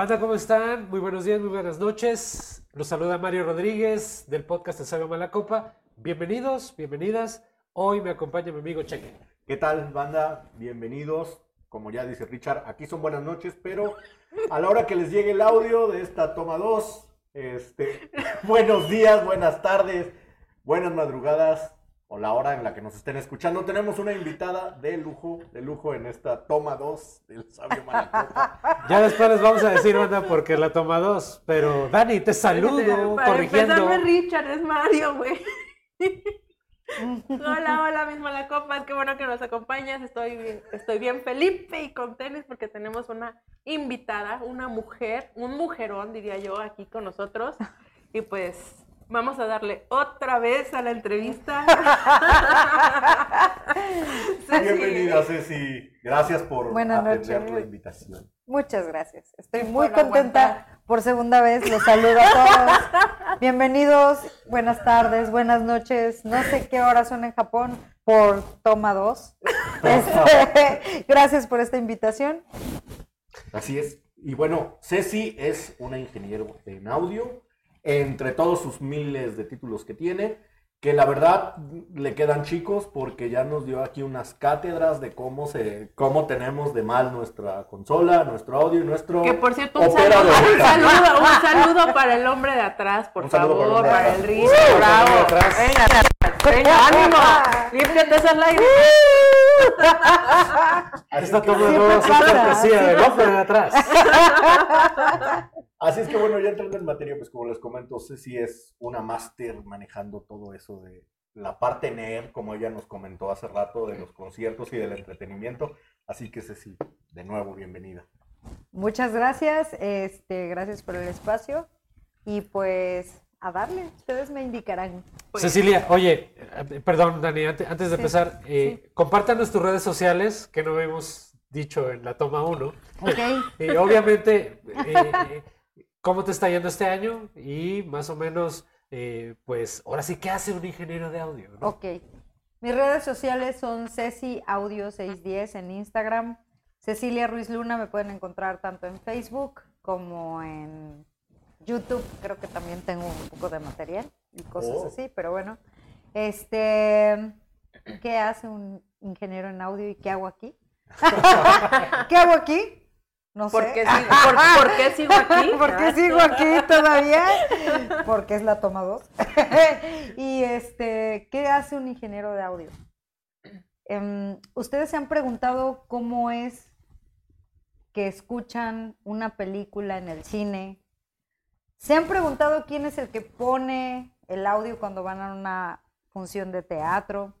Banda, ¿cómo están? Muy buenos días, muy buenas noches. Los saluda Mario Rodríguez del podcast El Sabio Malacopa. Bienvenidos, bienvenidas. Hoy me acompaña mi amigo Cheque. ¿Qué tal, banda? Bienvenidos. Como ya dice Richard, aquí son buenas noches, pero a la hora que les llegue el audio de esta toma 2, este, buenos días, buenas tardes, buenas madrugadas o la hora en la que nos estén escuchando. Tenemos una invitada de lujo, de lujo en esta toma 2 del Sabio Malacopa. Ya después les vamos a decir, banda, porque la toma 2. Pero Dani, te saludo, Para corrigiendo. empezar, Richard, es Mario, güey. hola, hola, misma la copa. Qué bueno que nos acompañas. Estoy bien, estoy bien Felipe y con tenis porque tenemos una invitada, una mujer, un mujerón, diría yo, aquí con nosotros. Y pues vamos a darle otra vez a la entrevista. Ceci. Bienvenida, Ceci. Gracias por Buenas atender noches. la invitación. Muchas gracias. Estoy muy por contenta aguantar. por segunda vez. Los saludo a todos. Bienvenidos, buenas tardes, buenas noches. No sé qué hora son en Japón por toma 2. gracias por esta invitación. Así es. Y bueno, Ceci es una ingeniera en audio, entre todos sus miles de títulos que tiene, que la verdad le quedan chicos porque ya nos dio aquí unas cátedras de cómo se, cómo tenemos de mal nuestra consola, nuestro audio y nuestro Que por cierto, un saludo, un saludo, un saludo para el hombre de atrás, por Un favor, para para el Uh, bravo. Venga, venga, ánimo, límpiate esa lágrima. Así Esta es que- toma Siempre 2 es pasa, cortesía del de atrás. Así es que bueno, ya entrando en materia, pues como les comento, Ceci es una máster manejando todo eso de la parte nerd, como ella nos comentó hace rato, de los conciertos y del entretenimiento. Así que Ceci, de nuevo, bienvenida. Muchas gracias. Este, gracias por el espacio. Y pues a darle, ustedes me indicarán. Pues, Cecilia, oye, eh, perdón, Dani, ante- antes de Sí, empezar, eh, compártanos tus redes sociales, que no hemos dicho en la toma 1. Ok. Y obviamente, eh, eh, ¿cómo te está yendo este año? Y más o menos, eh, pues, ahora sí, ¿qué hace un ingeniero de audio? no? Ok. Mis redes sociales son Ceci Audio 610 en Instagram. Cecilia Ruiz Luna me pueden encontrar tanto en Facebook como en YouTube. Creo que también tengo un poco de material y cosas Oh. así, pero bueno. Este, ¿qué hace un ingeniero en audio y qué hago aquí? ¿Qué hago aquí? No sé. ¿Por qué sigo, por- por qué sigo aquí? ¿Por qué sigo aquí todavía? Porque es la toma 2. y este, ¿qué hace un ingeniero de audio? Em, Ustedes se han preguntado cómo es que escuchan una película en el cine. ¿Se han preguntado quién es el que pone el audio cuando van a una función de teatro?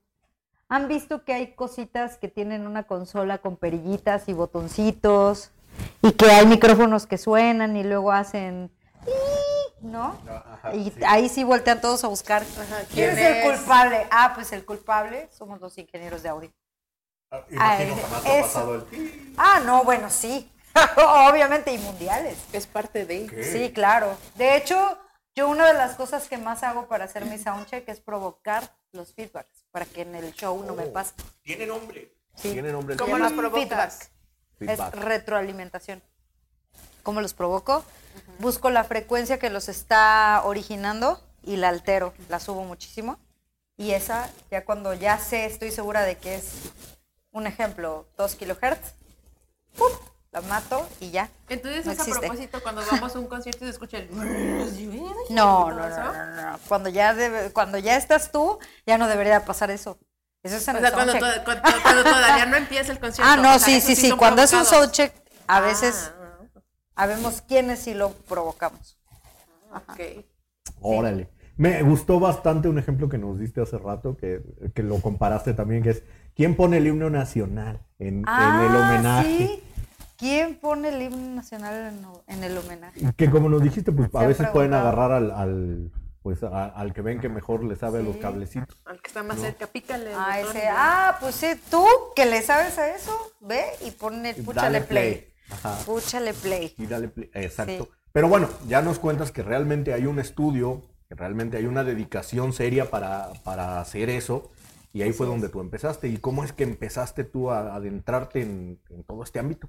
¿Han visto que hay cositas que tienen una consola con perillitas y botoncitos? Y que hay micrófonos que suenan y luego hacen... ¿No? Ajá, Y sí. ahí sí voltean todos a buscar. ¿Quién, ¿quién es el culpable? Ah, pues el culpable somos los ingenieros de audio. Ah, Imagino jamás ha pasado el... Ah, no, bueno, sí. Obviamente, y mundiales. Es parte de. ¿Qué? Sí, claro. De hecho, yo una de las cosas que más hago para hacer mi soundcheck es provocar los feedbacks para que en el show no me Oh. pase. Tiene nombre. Sí. Tiene nombre. ¿Cómo los provocas? Feedback. Es retroalimentación. ¿Cómo los provoco? Busco la frecuencia que los está originando y la altero, la subo muchísimo. Y esa, ya cuando ya sé, estoy segura de que es un ejemplo, 2 kilohertz, ¡pum! La mato y ya. Entonces No es a existe. propósito cuando vamos a un concierto y se escucha el... No, ¿Todo no, no, no. Cuando ya, debe- cuando ya estás tú, ya no debería pasar eso. Eso es en O el sea, cuando, todavía no empieza el concierto. Ah, no, o sea, sí, sí, sí. Cuando es un soundcheck, a veces Ah, habemos quiénes sí lo provocamos. ok. Órale. Me gustó bastante un ejemplo que nos diste hace rato, que, que lo comparaste también, que es ¿quién pone el himno nacional en, en el homenaje? Ah, ¿sí? ¿Quién pone el himno nacional en, en el homenaje? Y Que como nos dijiste, pues a veces pueden agarrar al, al, pues a- al que ven que mejor le sabe a los Sí. cablecitos. Al que está más cerca, pícale. Ah, ese, ah, pues sí, tú que le sabes a eso, ve y ponle, púchale play. Ajá. Púchale play. Y dale play. Exacto. Sí. Pero bueno, ya nos cuentas que realmente hay un estudio, que realmente hay una dedicación seria para, para hacer eso. Y ahí fue donde tú empezaste. ¿Y cómo es que empezaste tú a adentrarte en, en todo este ámbito?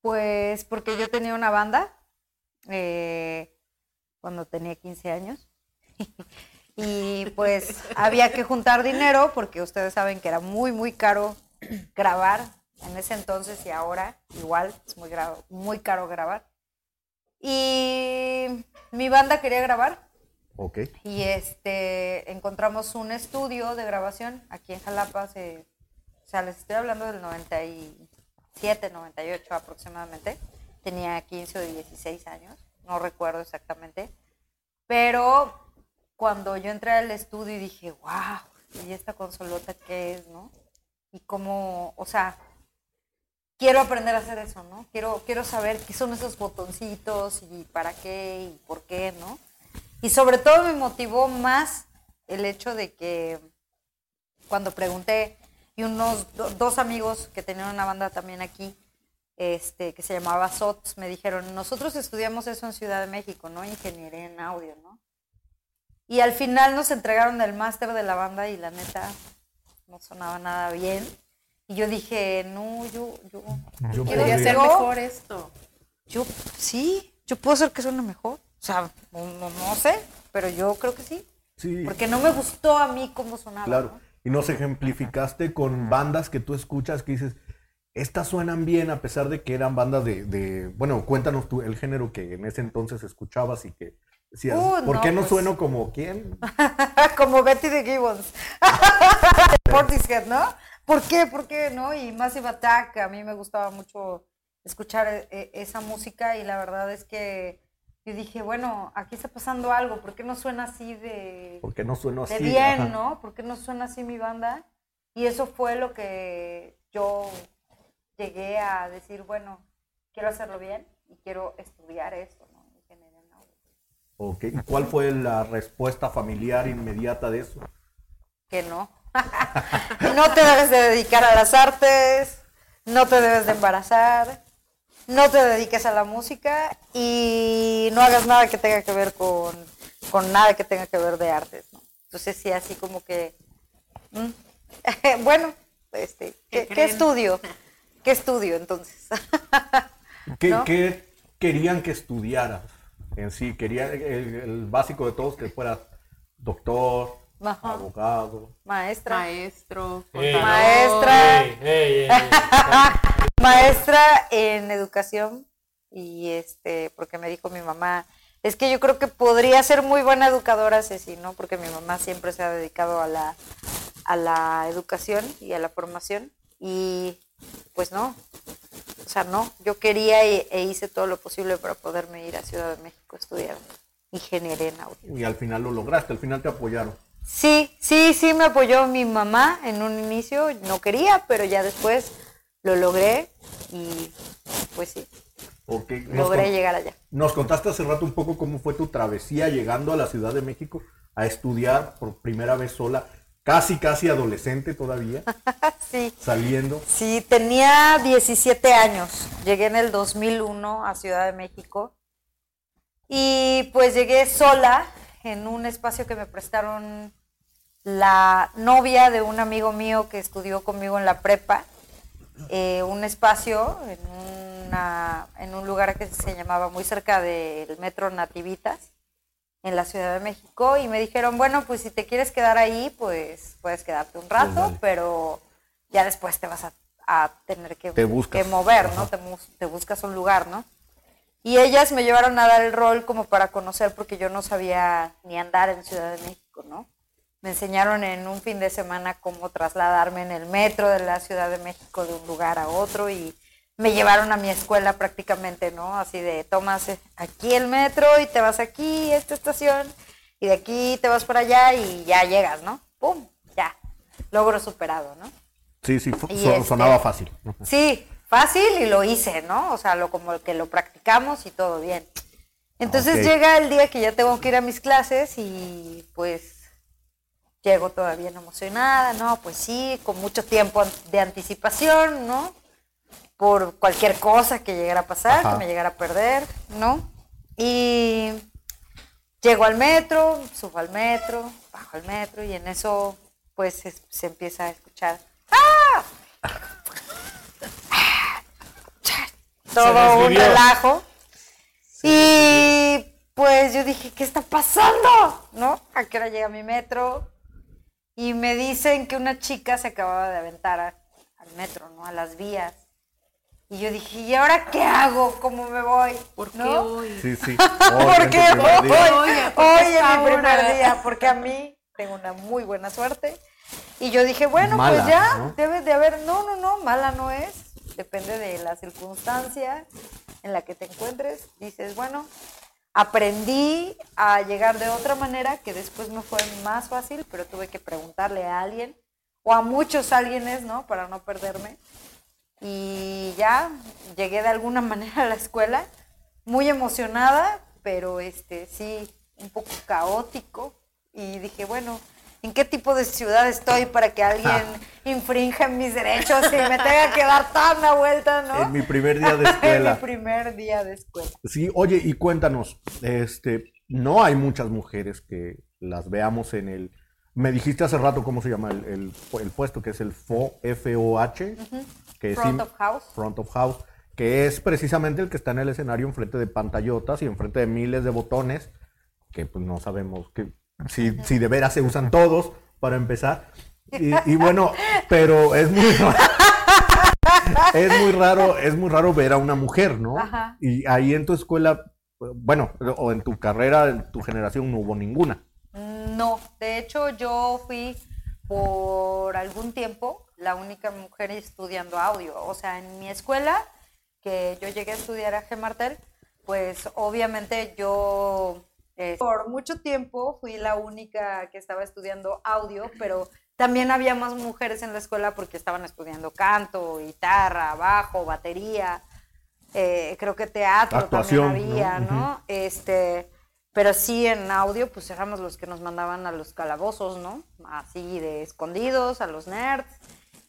Pues porque yo tenía una banda eh, cuando tenía 15 años. y pues había que juntar dinero porque ustedes saben que era muy, muy caro grabar en ese entonces y ahora igual es muy, muy caro grabar. Y mi banda quería grabar Ok. y este encontramos un estudio de grabación aquí en Jalapa, se- o sea, les estoy hablando del 97, 98 aproximadamente. Tenía 15 o 16 años, no recuerdo exactamente. Pero cuando yo entré al estudio y dije, wow, ¿y esta consolota qué es, no? Y cómo, o sea, quiero aprender a hacer eso, ¿no? Quiero, quiero saber qué son esos botoncitos y para qué y por qué, ¿no? Y sobre todo me motivó más el hecho de que cuando pregunté y unos do- dos amigos que tenían una banda también aquí, este, que se llamaba SOTS, me dijeron, nosotros estudiamos eso en Ciudad de México, ¿no? Ingeniería en audio, ¿no? Y al final nos entregaron el máster de la banda y la neta no sonaba nada bien. Y yo dije, no, yo, yo, Yo quiero yo- mejor esto. yo, sí, yo puedo hacer que suene mejor. O sea, no, no- no sé, pero yo creo que sí. Sí, Porque no me gustó a mí cómo sonaba. claro. ¿no? Y nos ejemplificaste con bandas que tú escuchas que dices, estas suenan bien a pesar de que eran bandas de, de- bueno, cuéntanos tú el género que en ese entonces escuchabas y que decías, Uh, ¿por no, qué no pues- sueno como quién? Como Betty de Gibbons. Portishead, ¿no? ¿Por qué? ¿Por qué? ¿No? Y Massive Attack, a mí me gustaba mucho escuchar eh, esa música y la verdad es que yo dije, bueno, aquí está pasando algo, ¿por qué no suena así de, ¿Por qué no sueno de así? bien, Ajá. ¿no? ¿Por qué no suena así mi banda? Y eso fue lo que yo llegué a decir, bueno, quiero hacerlo bien y quiero estudiar eso, ¿no? Ok, ¿Y cuál fue la respuesta familiar inmediata de eso? que no. no te debes de dedicar a las artes, no te debes de embarazar, no te dediques a la música y no hagas nada que tenga que ver con, con nada que tenga que ver de artes. ¿no? Entonces sí, así como que, mm, bueno, este, ¿qué, ¿Qué qué creen? estudio? ¿Qué estudio entonces? ¿Qué, ¿No? qué querían que estudiaras en sí? Querían el, el básico de todos que fueras doctor, Ajá. abogado. Maestra. Maestro. Maestra. ey, ey, ey, ey. Maestra en educación y este porque me dijo mi mamá es que yo creo que podría ser muy buena educadora Ceci no porque mi mamá siempre se ha dedicado a la a la educación y a la formación. Y pues no. O sea no. Yo quería e, e hice todo lo posible para poderme ir a Ciudad de México a estudiar ingeniería en audio. Y al final lo lograste, al final te apoyaron. Sí, sí, sí me apoyó mi mamá en un inicio, no quería, pero ya después lo logré y pues sí, Ok, nos, logré con- llegar allá. nos contaste hace rato un poco cómo fue tu travesía llegando a la Ciudad de México a estudiar por primera vez sola, casi, casi adolescente todavía, Sí, saliendo. sí, tenía 17 años, llegué en el 2001 a Ciudad de México y pues llegué sola en un espacio que me prestaron la novia de un amigo mío que estudió conmigo en la prepa, eh, un espacio en, una- en un lugar que se llamaba muy cerca del metro Nativitas, en la Ciudad de México, y me dijeron, bueno, pues si te quieres quedar ahí, pues puedes quedarte un rato, pero ya después te vas a, a tener que, Te que mover, ¿no? Te, te buscas un lugar, ¿no? Y ellas me llevaron a dar el rol como para conocer, porque yo no sabía ni andar en Ciudad de México, ¿no? Me enseñaron en un fin de semana cómo trasladarme en el metro de la Ciudad de México de un lugar a otro y me llevaron a mi escuela prácticamente, ¿no? Así de tomas eh, aquí el metro y te vas aquí, esta estación, y de aquí te vas para allá y ya llegas, ¿no? ¡Pum! Ya. Logro superado, ¿no? Sí, sí, so- este- sonaba fácil. Sí, fácil y lo hice, ¿no? O sea, lo como que lo practicamos y todo bien. Entonces llega el día que ya tengo que ir a mis clases y pues llego todavía no emocionada, ¿no? Pues sí, con mucho tiempo de anticipación, ¿no? Por cualquier cosa que llegara a pasar, Ajá. que me llegara a perder, ¿no? Y llego al metro, subo al metro, bajo al metro y en eso pues se, se empieza a escuchar todo un relajo. Y yo dije, ¿qué está pasando? ¿No? ¿A qué hora llega mi metro? Y me dicen que una chica se acababa de aventar a- al metro, ¿no? A las vías. Y yo dije, ¿y ahora qué hago? ¿Cómo me voy? ¿Por qué ¿No? hoy? Sí, sí. ¿Por qué Hoy, hoy? día. Oye, ¿por Hoy qué es mi primer día, porque a mí tengo una muy buena suerte. Y yo dije, bueno, Mala, pues ya, ¿no? debe de haber, no, no, no, mala no es, depende de la circunstancia en la que te encuentres. Dices, bueno, aprendí a llegar de otra manera que después me fue más fácil, pero tuve que preguntarle a alguien o a muchos alguienes, ¿no? Para no perderme. Y ya llegué de alguna manera a la escuela, muy emocionada, pero este sí, un poco caótico. Y dije, bueno, ¿en qué tipo de ciudad estoy para que alguien infrinja mis derechos y me tenga que dar toda una vuelta, ¿no? En mi primer día de En escuela. mi primer día de escuela. Sí, oye, y cuéntanos, este, no hay muchas mujeres que las veamos en el. Me dijiste hace rato cómo se llama el, el- el puesto, que es el FO, F-O-H, que es Front of house. Front of House, que es precisamente el que está en el escenario enfrente de pantallotas y enfrente de miles de botones, que pues no sabemos que, si, si de veras se usan todos, para empezar. Y, y bueno, pero es muy raro. Es muy raro, es muy raro ver a una mujer, ¿no? Ajá. Y ahí en tu escuela, bueno, o en tu carrera, en tu generación no hubo ninguna. No, de hecho yo fui por algún tiempo la única mujer estudiando audio. O sea, en mi escuela, que yo llegué a estudiar a G. Martel, pues obviamente yo eh, por mucho tiempo fui la única que estaba estudiando audio, pero también había más mujeres en la escuela porque estaban estudiando canto, guitarra, bajo, batería, eh, creo que teatro Actuación, también había, ¿no? ¿no? Este, pero sí en audio, pues éramos los que nos mandaban a los calabozos, ¿no? Así de escondidos, a los nerds.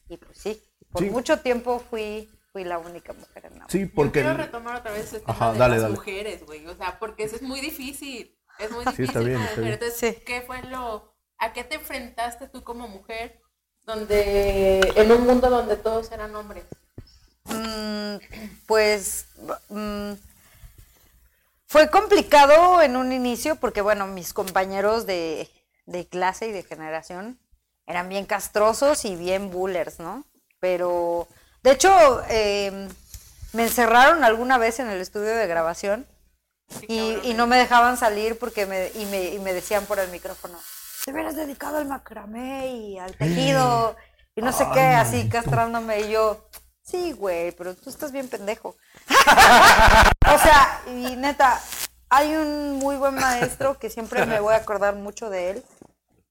Y pues sí, por Sí. mucho tiempo fui, fui la única mujer en audio. Sí, Yo porque... quiero retomar otra vez el tema Ajá, de dale, las dale. mujeres, güey. O sea, porque eso es muy difícil. Es muy Sí, difícil está bien, como está bien. Entonces, Sí. ¿qué fue lo... ¿A qué te enfrentaste tú como mujer donde... En un mundo donde todos eran hombres? Mm, pues mm, fue complicado en un inicio porque, bueno, mis compañeros de, de clase y de generación eran bien castrosos y bien bullers, ¿no? Pero, de hecho, eh, me encerraron alguna vez en el estudio de grabación y, y no me dejaban salir porque me, y, me, y me decían por el micrófono, te hubieras dedicado al macramé y al tejido y no sé qué, así castrándome. Y yo, sí, güey, pero tú estás bien pendejo. o sea, y neta, hay un muy buen maestro que siempre me voy a acordar mucho de él,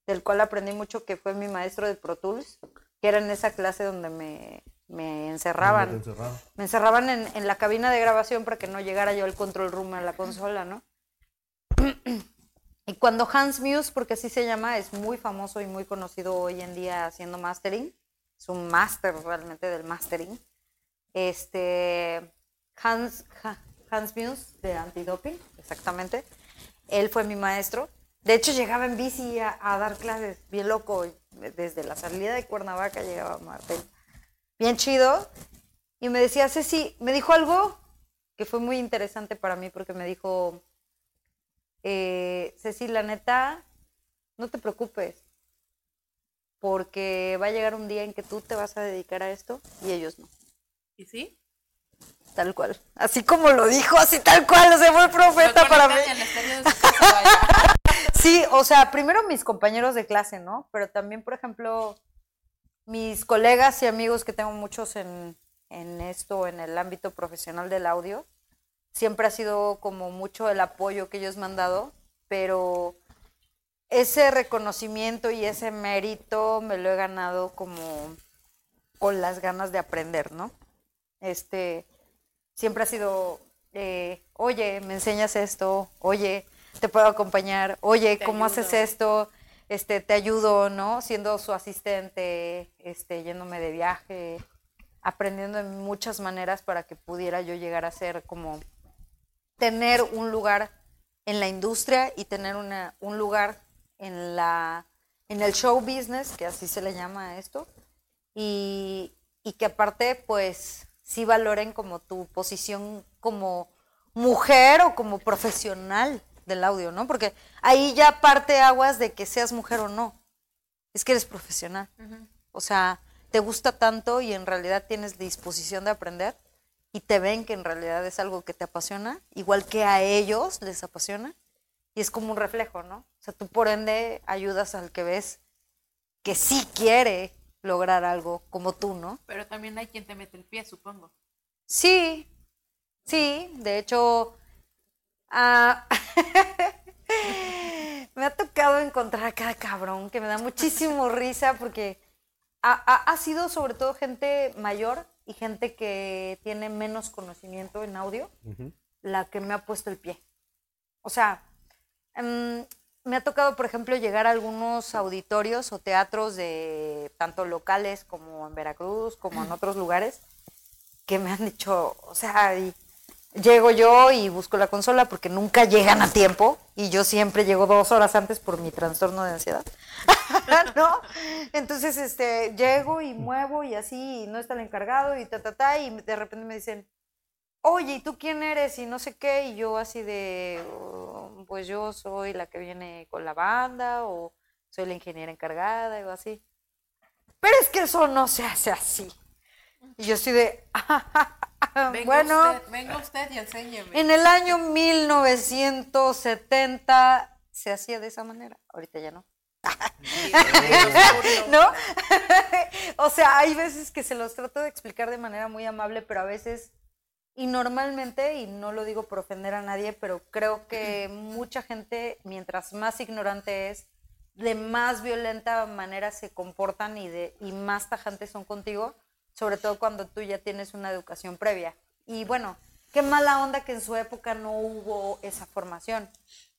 del cual aprendí mucho, que fue mi maestro de Pro Tools, que era en esa clase donde me, me encerraban Encerrado. me encerraban en, en la cabina de grabación para que no llegara yo al control room a la consola, ¿no? Y cuando Hans Muse, porque así se llama, es muy famoso y muy conocido hoy en día haciendo mastering, es un máster realmente del mastering. Este Hans, Hans Muse de antidoping, exactamente. Él fue mi maestro. De hecho, llegaba en bici a, a dar clases, bien loco. Desde la salida de Cuernavaca llegaba a Martel. Bien chido. Y me decía, Ceci, me dijo algo que fue muy interesante para mí porque me dijo, eh, Ceci, la neta, no te preocupes, porque va a llegar un día en que tú te vas a dedicar a esto y ellos no. ¿Y sí? Tal cual. Así como lo dijo, así tal cual, o sea, fue profeta para mí. Sí, o sea, primero mis compañeros de clase, ¿no? Pero también, por ejemplo, mis colegas y amigos que tengo muchos en, en esto, en el ámbito profesional del audio, siempre ha sido como mucho el apoyo que ellos me han dado, pero ese reconocimiento y ese mérito me lo he ganado como con las ganas de aprender, ¿no? Este, siempre ha sido, eh, oye, me enseñas esto, oye, te puedo acompañar, oye, Te ¿cómo ayudo. haces esto? Este, te ayudo, ¿no? Siendo su asistente, este, yéndome de viaje, aprendiendo en muchas maneras para que pudiera yo llegar a ser como tener un lugar en la industria y tener una, un lugar en la en el show business, que así se le llama a esto, y, y que aparte, pues, sí valoren como tu posición como mujer o como profesional, del audio, ¿no? Porque ahí ya parte aguas de que seas mujer o no. Es que eres profesional. O sea, te gusta tanto y en realidad tienes disposición de aprender y te ven que en realidad es algo que te apasiona, igual que a ellos les apasiona. Y es como un reflejo, ¿no? O sea, tú por ende ayudas al que ves que sí quiere lograr algo como tú, ¿no? Pero también hay quien te mete el pie, supongo. Sí, sí, de hecho, ah, me ha tocado encontrar a cada cabrón que me da muchísimo risa porque ha, ha- ha sido sobre todo gente mayor y gente que tiene menos conocimiento en audio la que me ha puesto el pie. O sea, mm, me ha tocado, por ejemplo, llegar a algunos auditorios o teatros de tanto locales como en Veracruz, como en otros lugares, que me han dicho, o sea, y llego yo y busco la consola porque nunca llegan a tiempo y yo siempre llego dos horas antes por mi trastorno de ansiedad. ¿No? Entonces, este, llego y muevo y así, no está el encargado y ta, ta, ta, y de repente me dicen, oye, ¿y tú quién eres? Y no sé qué, y yo así de, "Oh, pues yo soy la que viene con la banda o soy la ingeniera encargada o así. Pero es que eso no se hace así. Y yo así de, Venga bueno, usted, venga usted y enséñeme. en el año 1970 se hacía de esa manera, ahorita ya no. ¿No? o sea, hay veces que se los trato de explicar de manera muy amable, pero a veces, y normalmente, y no lo digo por ofender a nadie, pero creo que mucha gente, mientras más ignorante es, de más violenta manera se comportan y, de, y más tajantes son contigo, sobre todo cuando tú ya tienes una educación previa. Y bueno, qué mala onda que en su época no hubo esa formación,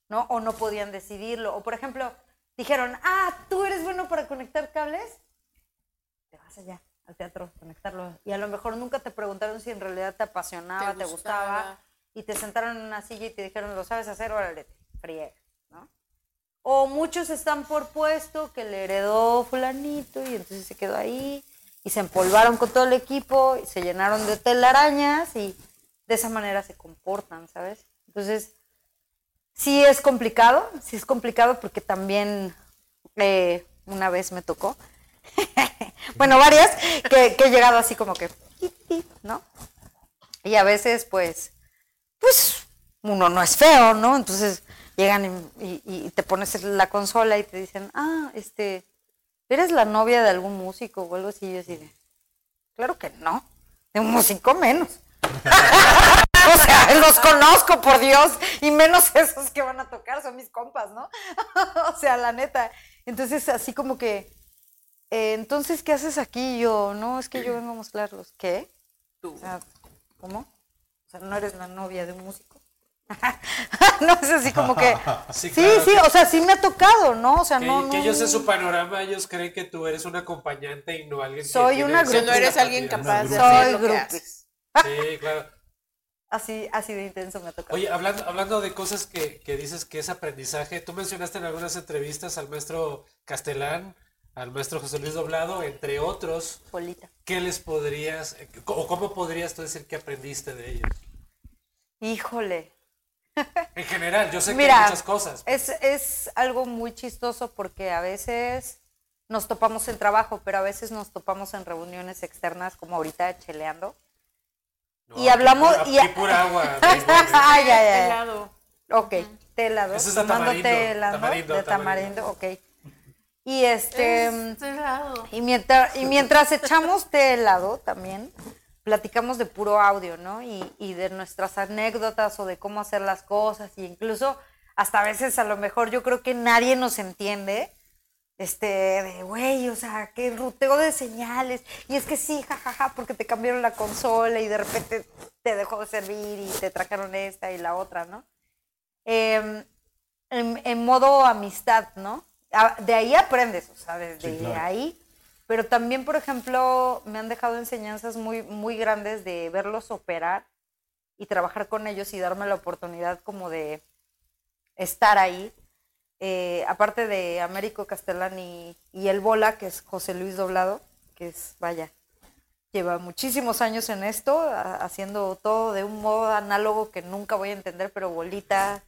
¿no? O no podían decidirlo. O por ejemplo, dijeron, ah, tú eres bueno para conectar cables, te vas allá al teatro conectarlo. Y a lo mejor nunca te preguntaron si en realidad te apasionaba, te, gustaba. y te sentaron en una silla y te dijeron, ¿lo sabes hacer? Órale, friega, ¿no? O muchos están por puesto que le heredó fulanito y entonces se quedó ahí y se empolvaron con todo el equipo y se llenaron de telarañas y de esa manera se comportan, ¿sabes? Entonces, sí es complicado, sí es complicado porque también eh, una vez me tocó, bueno, varias, que, he llegado así como que, ¿no? Y a veces, pues, pues, uno no es feo, ¿no? Entonces llegan y te pones la consola y te dicen, ah, este, ¿eres la novia de algún músico o algo así? Y yo así de, claro que no, de un músico menos. o sea, los conozco, por Dios, y menos esos que van a tocar, son mis compas, ¿no? o sea, la neta. Entonces, así como que, eh, entonces, ¿qué haces aquí? Yo, no, es que yo vengo a mostrarlos. ¿Qué? Tú. O sea, ¿cómo? O sea, no eres la novia de un músico. no es así como que. Sí, Sí, claro, sí, que- o sea, sí me ha tocado, ¿no? O sea, Que, no, no. que ellos en su panorama, ellos creen que tú eres un acompañante y no alguien que Soy tiene una Si no eres alguien capaz de Soy hacer lo que groupie. haces. Sí, claro. Así, así de intenso me ha tocado. Oye, hablando, hablando de cosas que, que dices que es aprendizaje, tú mencionaste en algunas entrevistas al maestro Castelán, al maestro José Luis Doblado, entre otros. Polita. ¿Qué les podrías, eh, o cómo podrías tú decir que aprendiste de ellos? Híjole. En general, yo sé que hay muchas cosas. Es, es algo muy chistoso porque a veces nos topamos en trabajo, pero a veces nos topamos en reuniones externas, como ahorita cheleando. No, y hablamos- Aquí, y- pura agua. ¿eh? Ay, ay, ay. Helado. Ok, té helado. Ese es de tomando tamarindo, de tamarindo. tamarindo, ok. Y este... Es helado. Y mientras, y mientras echamos té helado también, platicamos de puro audio, ¿no? Y, y de nuestras anécdotas o de cómo hacer las cosas. Y incluso hasta a veces a lo mejor yo creo que nadie nos entiende. Este, de, güey, o sea, que ruteo de señales. Y es que sí, jajaja, porque te cambiaron la consola y de repente te dejó de servir y te trajeron esta y la otra, ¿no? Em, en, en modo amistad, ¿no? De ahí aprendes, o sea, desde Sí, claro. ahí. Pero también, por ejemplo, me han dejado enseñanzas muy, muy grandes de verlos operar y trabajar con ellos y darme la oportunidad como de estar ahí. Eh, aparte de Américo Castellán y, el Bola, que es José Luis Doblado, que es, vaya, lleva muchísimos años en esto, haciendo todo de un modo análogo que nunca voy a entender, pero Bolita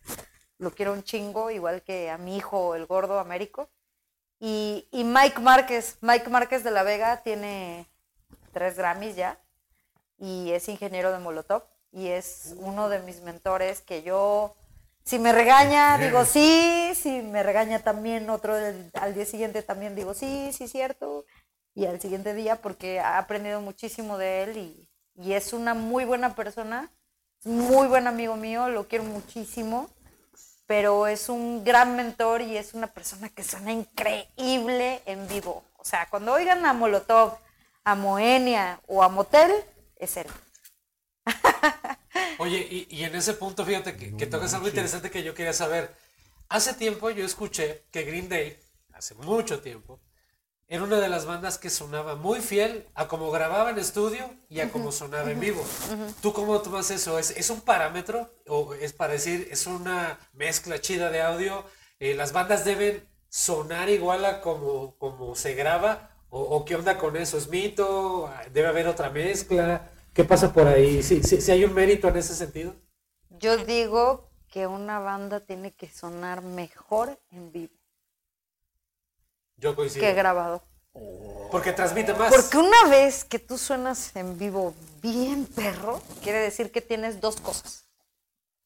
lo quiero un chingo, igual que a mi hijo, el gordo Américo. Y, y Mike Márquez, Mike Márquez de la Vega tiene tres Grammys ya y es ingeniero de Molotov y es uno de mis mentores que yo, si me regaña, digo sí, si me regaña también otro al día siguiente también digo sí, sí, cierto, y al siguiente día porque he aprendido muchísimo de él y, y es una muy buena persona, muy buen amigo mío, lo quiero muchísimo, pero es un gran mentor y es una persona que suena increíble en vivo. O sea, cuando oigan a Molotov, a Moenia o a Motel, es él. Oye, y, en ese punto, fíjate que, que tocas algo interesante que yo quería saber. Hace tiempo yo escuché que Green Day, hace mucho tiempo, era una de las bandas que sonaba muy fiel a cómo grababa en estudio y a cómo sonaba en vivo. ¿Tú cómo tomas eso? ¿Es, es un parámetro o es para decir, es una mezcla chida de audio? Eh, ¿Las bandas deben sonar igual a como, como se graba? ¿O, o qué onda con eso? ¿Es mito? ¿Debe haber otra mezcla? ¿Qué pasa por ahí? ¿Sí, sí, sí hay un mérito en ese sentido? Yo digo que una banda tiene que sonar mejor en vivo Yo coincido. que grabado. Porque transmite más. Porque una vez que tú suenas en vivo bien perro, quiere decir que tienes dos cosas.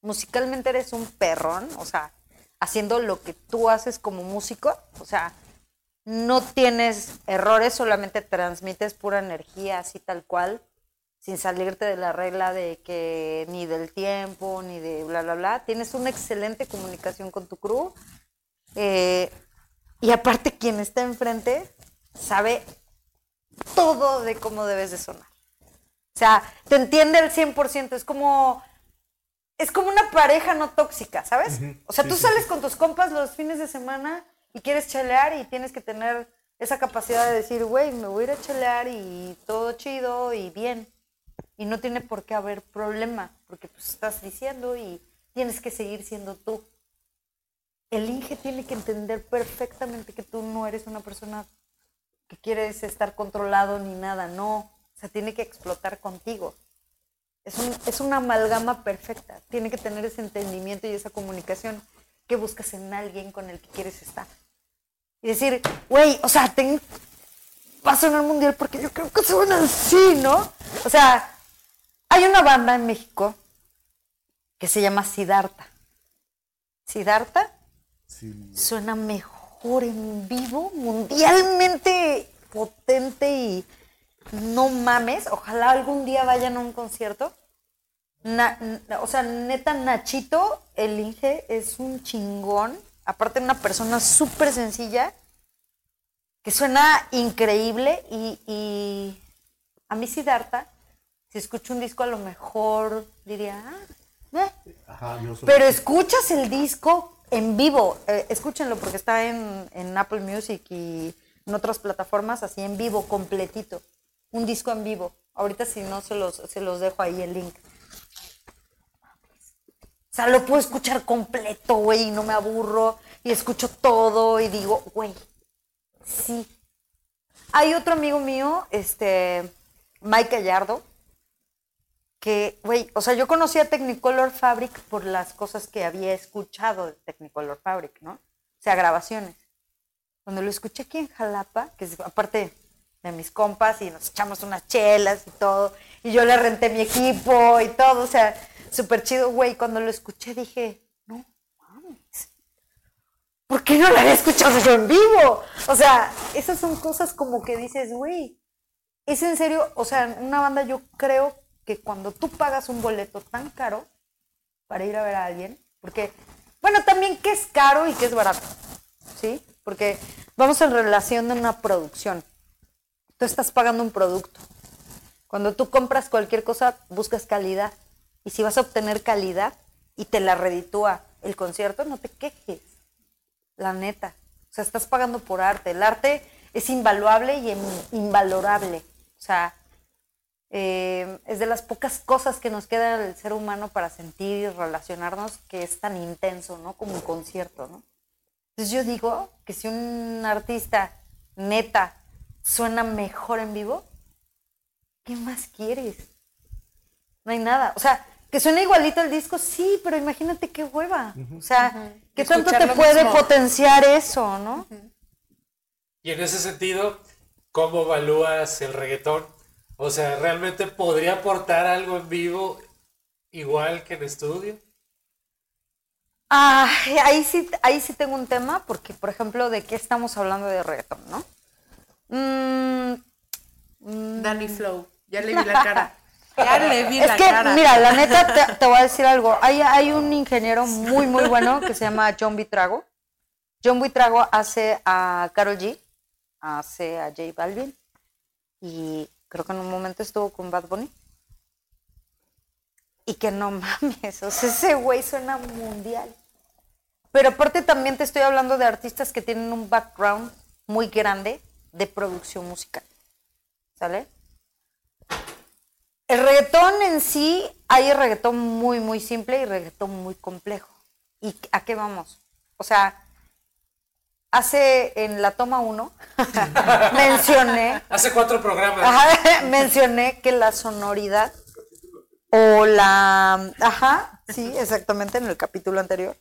Musicalmente eres un perrón, o sea, haciendo lo que tú haces como músico, o sea, no tienes errores, solamente transmites pura energía así tal cual, sin salirte de la regla de que ni del tiempo, ni de bla, bla, bla. Tienes una excelente comunicación con tu crew. eh, y aparte quien está enfrente sabe todo de cómo debes de sonar. O sea, te entiende al 100%, es como es como una pareja no tóxica, ¿sabes? O sea, Sí, tú sales sí. con tus compas los fines de semana y quieres chelear y tienes que tener esa capacidad de decir, güey, me voy a ir a chelear y todo chido y bien. Y no tiene por qué haber problema, porque pues estás diciendo y tienes que seguir siendo tú. El Inge tiene que entender perfectamente que tú no eres una persona que quieres estar controlado ni nada, no. O sea, tiene que explotar contigo. Es, un- es una amalgama perfecta. Tiene que tener ese entendimiento y esa comunicación que buscas en alguien con el que quieres estar. Y decir, güey, o sea, ten, paso en el mundial porque yo creo que suena así, ¿no? O sea, hay una banda en México que se llama Siddhartha. Siddhartha Sí. suena mejor en vivo, mundialmente potente y no mames. Ojalá algún día vayan a un concierto. Na- o sea, neta, Nachito, el Inge, es un chingón. Aparte, una persona súper sencilla que suena increíble. Y, y a mí, Siddhartha, si escucho un disco, a lo mejor diría, ah, eh, Ajá, pero escuchas el disco en vivo, eh, escúchenlo porque está en, en Apple Music y en otras plataformas, así en vivo, completito. Un disco en vivo. Ahorita si no, se los, se los dejo ahí el link. O sea, lo puedo escuchar completo, güey, y no me aburro. Y escucho todo y digo, güey, sí. Hay otro amigo mío, este, Mike Gallardo, que, güey, o sea, yo conocí a Technicolor Fabric por las cosas que había escuchado de Technicolor Fabric, ¿no? O sea, grabaciones. Cuando lo escuché aquí en Jalapa, que es aparte de mis compas y nos echamos unas chelas y todo, y yo le renté mi equipo y todo, o sea, súper chido, güey. Cuando lo escuché dije, no mames, ¿por qué no lo había escuchado yo en vivo? O sea, esas son cosas como que dices, güey, es en serio, o sea, una banda yo creo que cuando tú pagas un boleto tan caro para ir a ver a alguien, porque, bueno, también qué es caro y qué es barato, ¿sí? Porque vamos en relación de una producción. Tú estás pagando un producto. Cuando tú compras cualquier cosa, buscas calidad. Y si vas a obtener calidad y te la reditúa el concierto, no te quejes. La neta. O sea, estás pagando por arte. El arte es invaluable y invalorable. O sea, eh, es de las pocas cosas que nos queda el ser humano para sentir y relacionarnos que es tan intenso, ¿no? Como un concierto, ¿no? Entonces yo digo que si un artista neta suena mejor en vivo, ¿qué más quieres? No hay nada. O sea, Que suena igualito el disco, sí, pero imagínate qué hueva. O sea, ¿qué tanto te puede mismo. potenciar eso, no? Y en ese sentido, ¿cómo evalúas el reggaetón? O sea, ¿realmente podría aportar algo en vivo igual que en estudio? Ah, ahí sí, ahí sí tengo un tema, porque, por ejemplo, ¿de qué estamos hablando de reggaetón, no? Mm, Danny Flow. Ya le vi la cara. Ya le vi es la que, cara. mira, la neta, te, te voy a decir algo. Hay, hay un ingeniero muy, muy bueno que se llama John Vitrago. John Vitrago hace a Carol G, hace a J Balvin, y creo que en un momento estuvo con Bad Bunny. Y que no mames, o sea, ese güey suena mundial. Pero aparte también te estoy hablando de artistas que tienen un background muy grande de producción musical. ¿Sale? El reggaetón en sí, hay reggaetón muy, muy simple y reggaetón muy complejo. ¿Y a qué vamos? O sea, hace en la toma 1 mencioné Hace cuatro programas. Ajá, mencioné que la sonoridad o la... Ajá, sí, exactamente, en el capítulo anterior.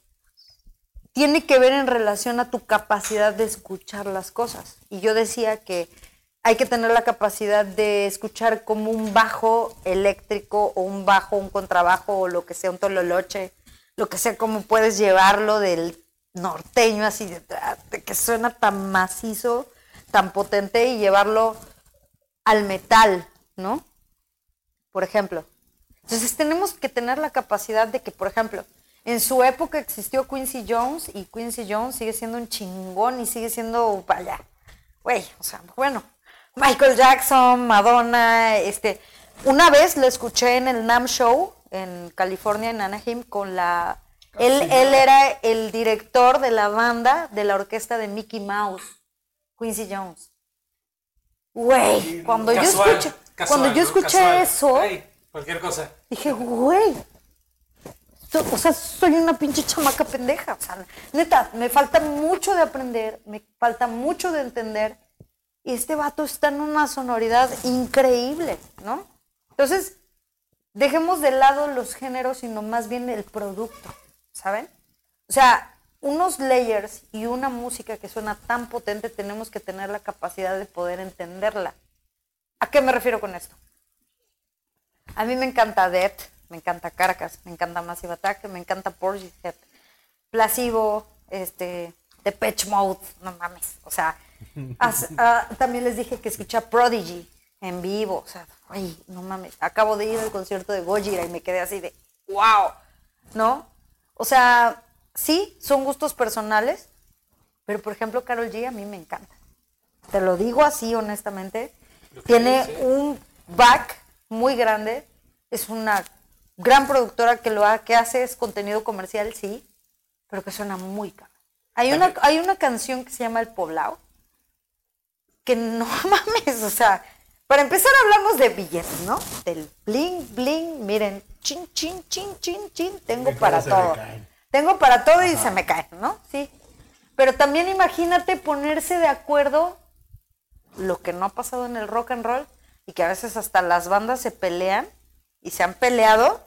Tiene que ver en relación a tu capacidad de escuchar las cosas. Y yo decía que hay que tener la capacidad de escuchar como un bajo eléctrico o un bajo, un contrabajo o lo que sea, un tololoche, lo que sea, como puedes llevarlo del norteño así de, de que suena tan macizo, tan potente y llevarlo al metal, ¿no? Por ejemplo. Entonces tenemos que tener la capacidad de que, por ejemplo, en su época existió Quincy Jones y Quincy Jones sigue siendo un chingón y sigue siendo, vaya, güey, o sea, bueno, Michael Jackson, Madonna, este, una vez lo escuché en el NAM Show en California, en Anaheim, con la, él, él era el director de la banda de la orquesta de Mickey Mouse, Quincy Jones. Güey, cuando yo escuché, casual, cuando yo escuché Casual. eso, Ay, cualquier cosa. Dije, güey. O sea, soy una pinche chamaca pendeja. O sea, neta, me falta mucho de aprender, me falta mucho de entender. Y este vato está en una sonoridad increíble, ¿no? Entonces, dejemos de lado los géneros, sino más bien el producto, ¿saben? O sea, unos layers y una música que suena tan potente, tenemos que tener la capacidad de poder entenderla. ¿A qué me refiero con esto? A mí me encanta Death, me encanta Carcass, me encanta Massive Attack, me encanta Portishead, Placebo, este, Depeche Mode, no mames, o sea, as- ah, también les dije que escuché a Prodigy en vivo, o sea, ay, no mames, acabo de ir al concierto de Gojira y me quedé así de, wow, ¿no? O sea, sí, son gustos personales, pero por ejemplo, Carol G a mí me encanta. Te lo digo así honestamente. Tiene un back muy grande. Es una gran productora que lo ha- que hace es contenido comercial, sí, pero que suena muy caro. Hay una, hay una canción que se llama El Poblado, que no mames, o sea, para empezar hablamos de billetes, ¿no? Del bling, bling, miren, chin, chin, chin, chin, chin, tengo para todo. Tengo para todo y se me caen, ¿no? Sí. Pero también imagínate ponerse de acuerdo lo que no ha pasado en el rock and roll y que a veces hasta las bandas se pelean y se han peleado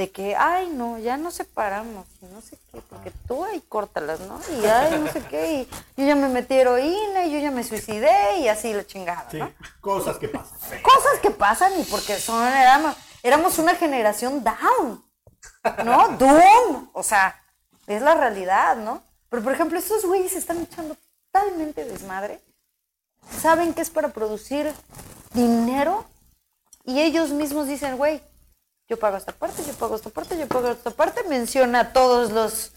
de que, ay, no, ya nos separamos y no sé qué, porque tú ahí córtalas, ¿no? Y ay, no sé qué, y yo ya me metí heroína y yo ya me suicidé y así la chingada, Sí, cosas que pasan. Cosas que pasan y porque son, éramos, éramos una generación down, ¿no? Doom, o sea, es la realidad, ¿no? Pero por ejemplo, estos güeyes están echando totalmente desmadre saben que es para producir dinero y ellos mismos dicen, güey, yo pago esta parte, yo pago esta parte, yo pago esta parte, menciona a todos los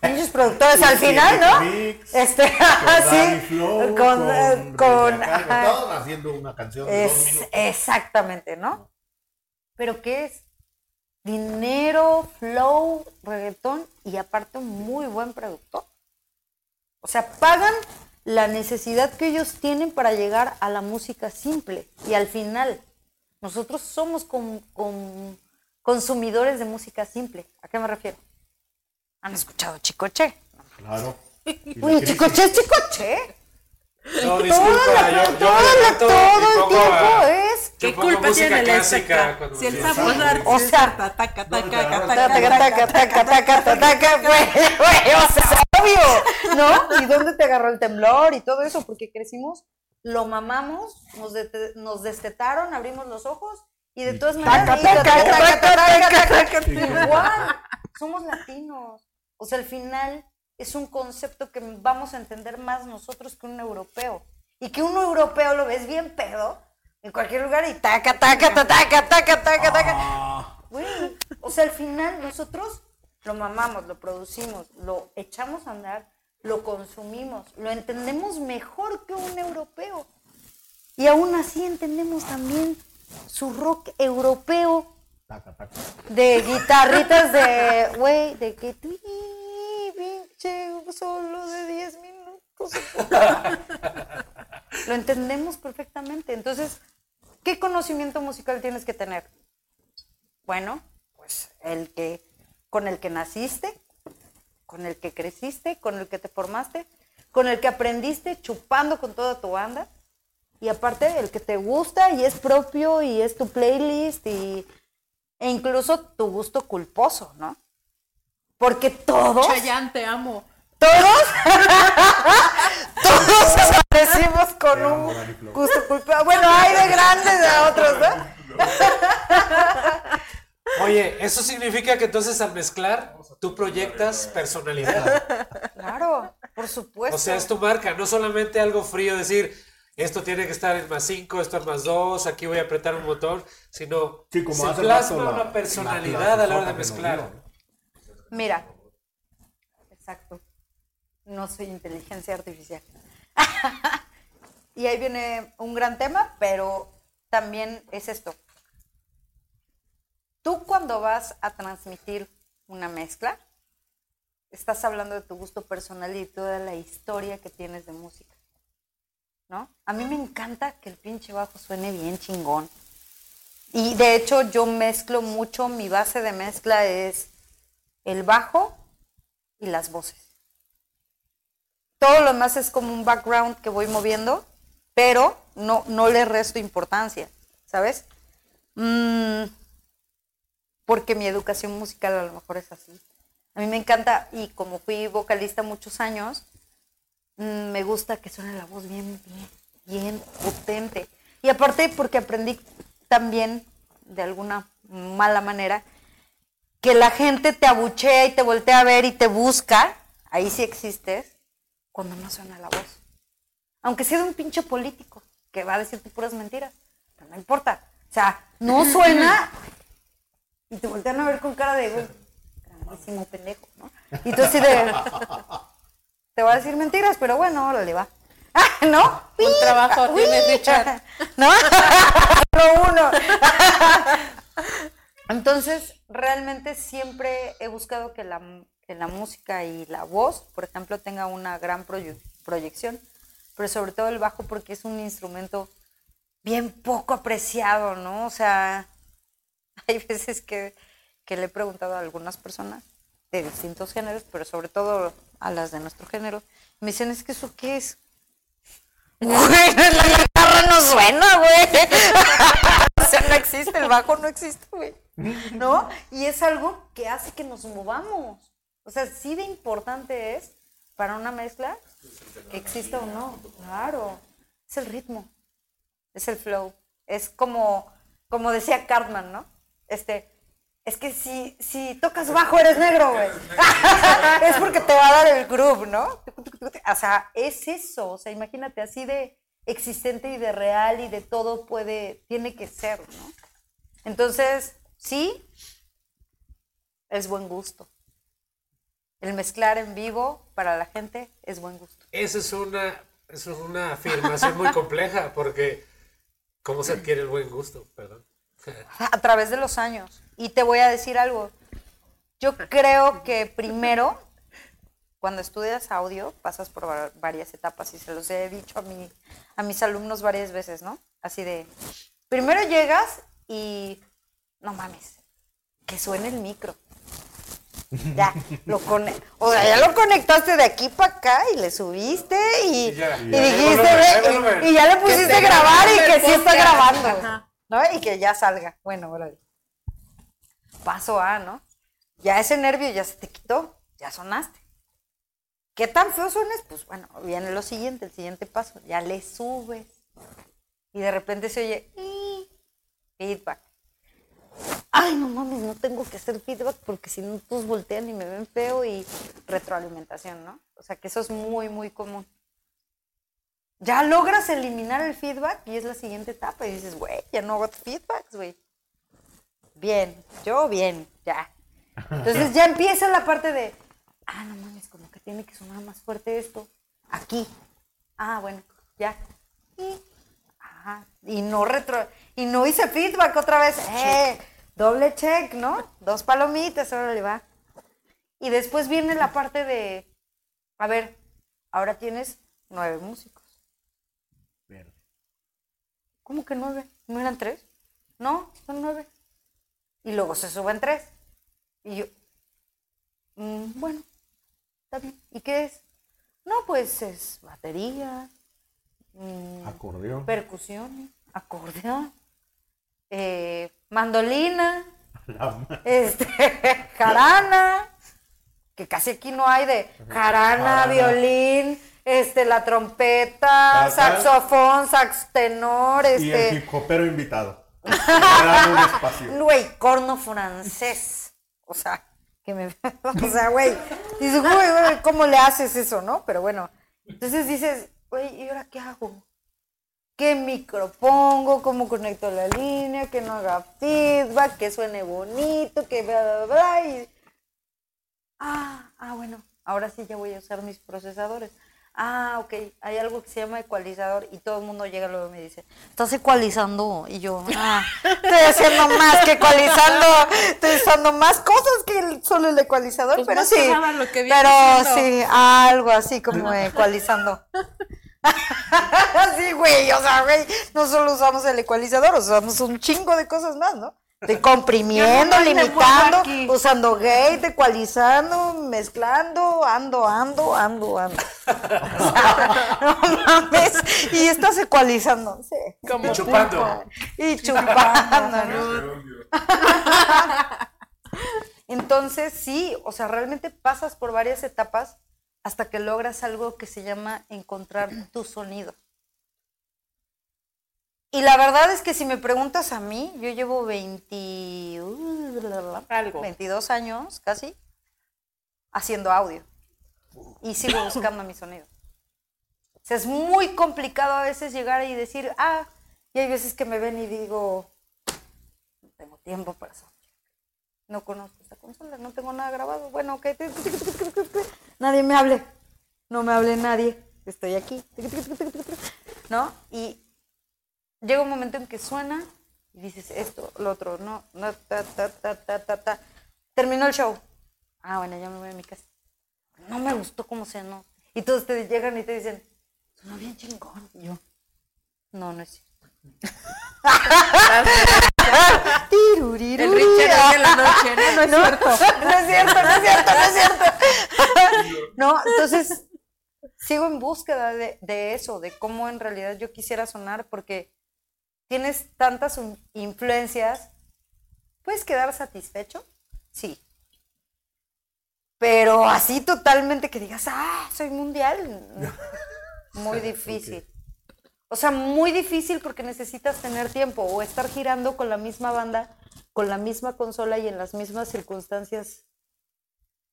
pinches productores al final, ¿no? Mix, Este, Con Danny sí, Flow, con, con, Cargo, todos haciendo una canción de dos Es, minutos. exactamente, ¿no? Pero ¿qué es? Dinero, flow, reggaetón y aparte un muy buen productor. O sea, pagan la necesidad que ellos tienen para llegar a la música simple. Y al final, nosotros somos con- con- consumidores de música simple. ¿A qué me refiero? ¿Han escuchado Chicoche? Claro. Uy. Chicoche es Chicoche. No, disculpa, yo, yo todo, todo el tiempo a- es. ¿Qué culpa tiene el clásica Si el sapo O sea, taca, taca, no, taca, taca, Taca, taca, taca, o sea, obvio, ¿no? ¿Y dónde te agarró el temblor y todo eso? Porque crecimos, lo mamamos, nos, nos destetaron, abrimos los ojos y de todas maneras. Igual, somos latinos. O sea, al final es un concepto que vamos a entender más nosotros que un europeo. Y que un europeo lo ves bien pedo en cualquier lugar y taca, taca, taca, taca, taca, taca, taca. Ah, Güey, o sea, al final nosotros lo mamamos, lo producimos, lo echamos a andar, lo consumimos, lo entendemos mejor que un europeo. Y aún así entendemos también su rock europeo taca, taca. de guitarritas de, güey, de que tú, pinche, solo de 10 minutos. Lo entendemos perfectamente. Entonces, ¿qué conocimiento musical tienes que tener? Bueno, pues el que, con el que naciste, con el que creciste, con el que te formaste, con el que aprendiste chupando con toda tu banda. Y aparte, el que te gusta y es propio y es tu playlist y, e incluso tu gusto culposo, ¿no? Porque todos, Chayanne, te amo. todos, todos aparecimos con amo, un gusto culposo. Bueno, hay de grandes de otros, ¿no? Oye, eso significa que entonces al mezclar tú proyectas personalidad. Claro, por supuesto. O sea, es tu marca, no solamente algo frío decir esto tiene que estar en más 5, esto en más 2, aquí voy a apretar un botón, sino Sí, como se plasma la- una la personalidad a la hora de mezclar. Mira, exacto. No soy inteligencia artificial. y ahí viene un gran tema, pero también es esto. Tú cuando vas a transmitir una mezcla, estás hablando de tu gusto personal y de toda la historia que tienes de música. ¿No? A mí me encanta que el pinche bajo suene bien chingón. Y de hecho yo mezclo mucho, mi base de mezcla es el bajo y las voces. Todo lo demás es como un background que voy moviendo, pero no, no le resto importancia, ¿sabes? Mm, porque mi educación musical a lo mejor es así. A mí me encanta, y como fui vocalista muchos años, me gusta que suene la voz bien, bien, bien potente. Y aparte porque aprendí también, de alguna mala manera, que la gente te abuchea y te voltea a ver y te busca, ahí sí existes, cuando no suena la voz. Aunque sea de un pinche político que va a decirte puras mentiras, pero no importa. O sea, no suena y te voltean a ver con cara de, grandísimo pendejo, ¿no? Y tú así de, te va a decir mentiras, pero bueno, órale, va. Ah, ¿No? Un trabajo Uy. tienes, Richard. ¿No? Solo uno. Entonces, realmente siempre he buscado que la, que la música y la voz, por ejemplo, tenga una gran proye- proyección, pero sobre todo el bajo porque es un instrumento bien poco apreciado, ¿no? O sea, hay veces que, que le he preguntado a algunas personas de distintos géneros, pero sobre todo a las de nuestro género, me dicen, es que eso qué es. Güey, la guitarra no suena, güey. o sea, no existe, el bajo no existe, güey. ¿No? Y es algo que hace que nos movamos. O sea, sí de importante es para una mezcla que exista o no. Claro. Es el ritmo. Es el flow. Es como, como decía Cartman, ¿no? Este, es que si, si tocas bajo eres negro, güey. es porque te va a dar el groove, ¿no? O sea, es eso. O sea, imagínate, así de existente y de real y de todo puede, tiene que ser, ¿no? Entonces, sí, es buen gusto. El mezclar en vivo para la gente es buen gusto. Esa es una, eso es una afirmación muy compleja porque ¿cómo se adquiere el buen gusto? Perdón. a través de los años. Y te voy a decir algo. Yo creo que primero, cuando estudias audio, pasas por va- varias etapas y se los he dicho a, mi, a mis alumnos varias veces, ¿no? Así de, primero llegas y, no mames, que suene el micro. Ya, lo cone- o sea, ya lo conectaste de aquí para acá y le subiste y, Y ya, y ya. dijiste, Volumen, y, y ya le pusiste grabar y que sí está grabando, Ajá. ¿no? Y que ya salga. Bueno, órale. Paso A, ¿no? Ya ese nervio ya se te quitó, ya sonaste. ¿Qué tan feo suenes? Pues bueno, viene lo siguiente, el siguiente paso, ya le subes. Y de repente se oye "Ii", feedback. Ay, no mames, no tengo que hacer feedback porque si no todos voltean y me ven feo y retroalimentación, ¿no? O sea que eso es muy, muy común. Ya logras eliminar el feedback y es la siguiente etapa y dices, güey, ya no hago feedbacks, güey. Bien, yo bien, ya. Entonces ya empieza la parte de, ah, no mames, como que tiene que sonar más fuerte esto. Aquí. Ah, bueno, ya. Y, ajá, y no retro, y no hice feedback otra vez. Eh, doble check, ¿no? Dos palomitas, ahora le va. Y después viene la parte de, a ver, ahora tienes nueve músicos. Bien. ¿Cómo que nueve? ¿No eran tres? No, son nueve. Y luego se suben tres. Y yo, "Mm, bueno, está bien. ¿Y qué es? No, pues es batería, mm, Acordeón. percusión, acordeón, eh, mandolina, este, jarana, que casi aquí no hay de jarana, Jarana. violín, este, la trompeta, Tal, tal. saxofón, sax tenor, Y el este, invitado. Güey, corno francés. O sea, que me, o sea, güey, dices, güey, güey, ¿cómo le haces eso, no? Pero bueno, entonces dices, güey, ¿y ahora qué hago? ¿Qué micro pongo? ¿Cómo conecto la línea? Que no haga feedback, que suene bonito, que bla, bla, bla. Y... Ah, ah, bueno, ahora sí ya voy a usar mis procesadores. Ah, ok, hay algo que se llama ecualizador y todo el mundo llega luego y me dice, ¿estás ecualizando? Y yo, ah, estoy haciendo más que ecualizando, estoy usando más cosas que solo el ecualizador, Pues pero sí, lo que pero sí, algo así como ecualizando. sí, güey, o sea, güey, no solo usamos el ecualizador, usamos un chingo de cosas más, ¿no? De comprimiendo, limitando, usando gate, ecualizando, mezclando, ando, ando, ando, ando. O sea, no mames, y estás ecualizando, sí. Como Y chupando. Y chupando, ¿no? Entonces, sí, o sea, realmente pasas por varias etapas hasta que logras algo que se llama encontrar tu sonido. Y la verdad es que si me preguntas a mí, yo llevo 20, Algo. 22 años casi haciendo audio y sigo buscando mi sonido. O sea, es muy complicado a veces llegar y decir, ah, y hay veces que me ven y digo, no tengo tiempo para eso. No conozco esta consola, no tengo nada grabado. Bueno, ok. Nadie me hable. No me hable nadie. Estoy aquí. ¿No? Y llega un momento en que suena y dices esto, lo otro, no, no, ta, ta, ta, ta, ta, ta. Terminó el show. Ah, bueno, ya me voy a mi casa. No me gustó cómo sonó. Y todos te llegan y te dicen, sonó bien chingón. Y yo, no, no es cierto. El Richard en la noche, ¿no? No es No, cierto. no es cierto, no es cierto, no es cierto. No, entonces sigo en búsqueda de, de eso, de cómo en realidad yo quisiera sonar, porque tienes tantas influencias. ¿Puedes quedar satisfecho? Sí. Pero así totalmente que digas, ah, soy mundial. Muy difícil. O sea, muy difícil porque necesitas tener tiempo o estar girando con la misma banda, con la misma consola y en las mismas circunstancias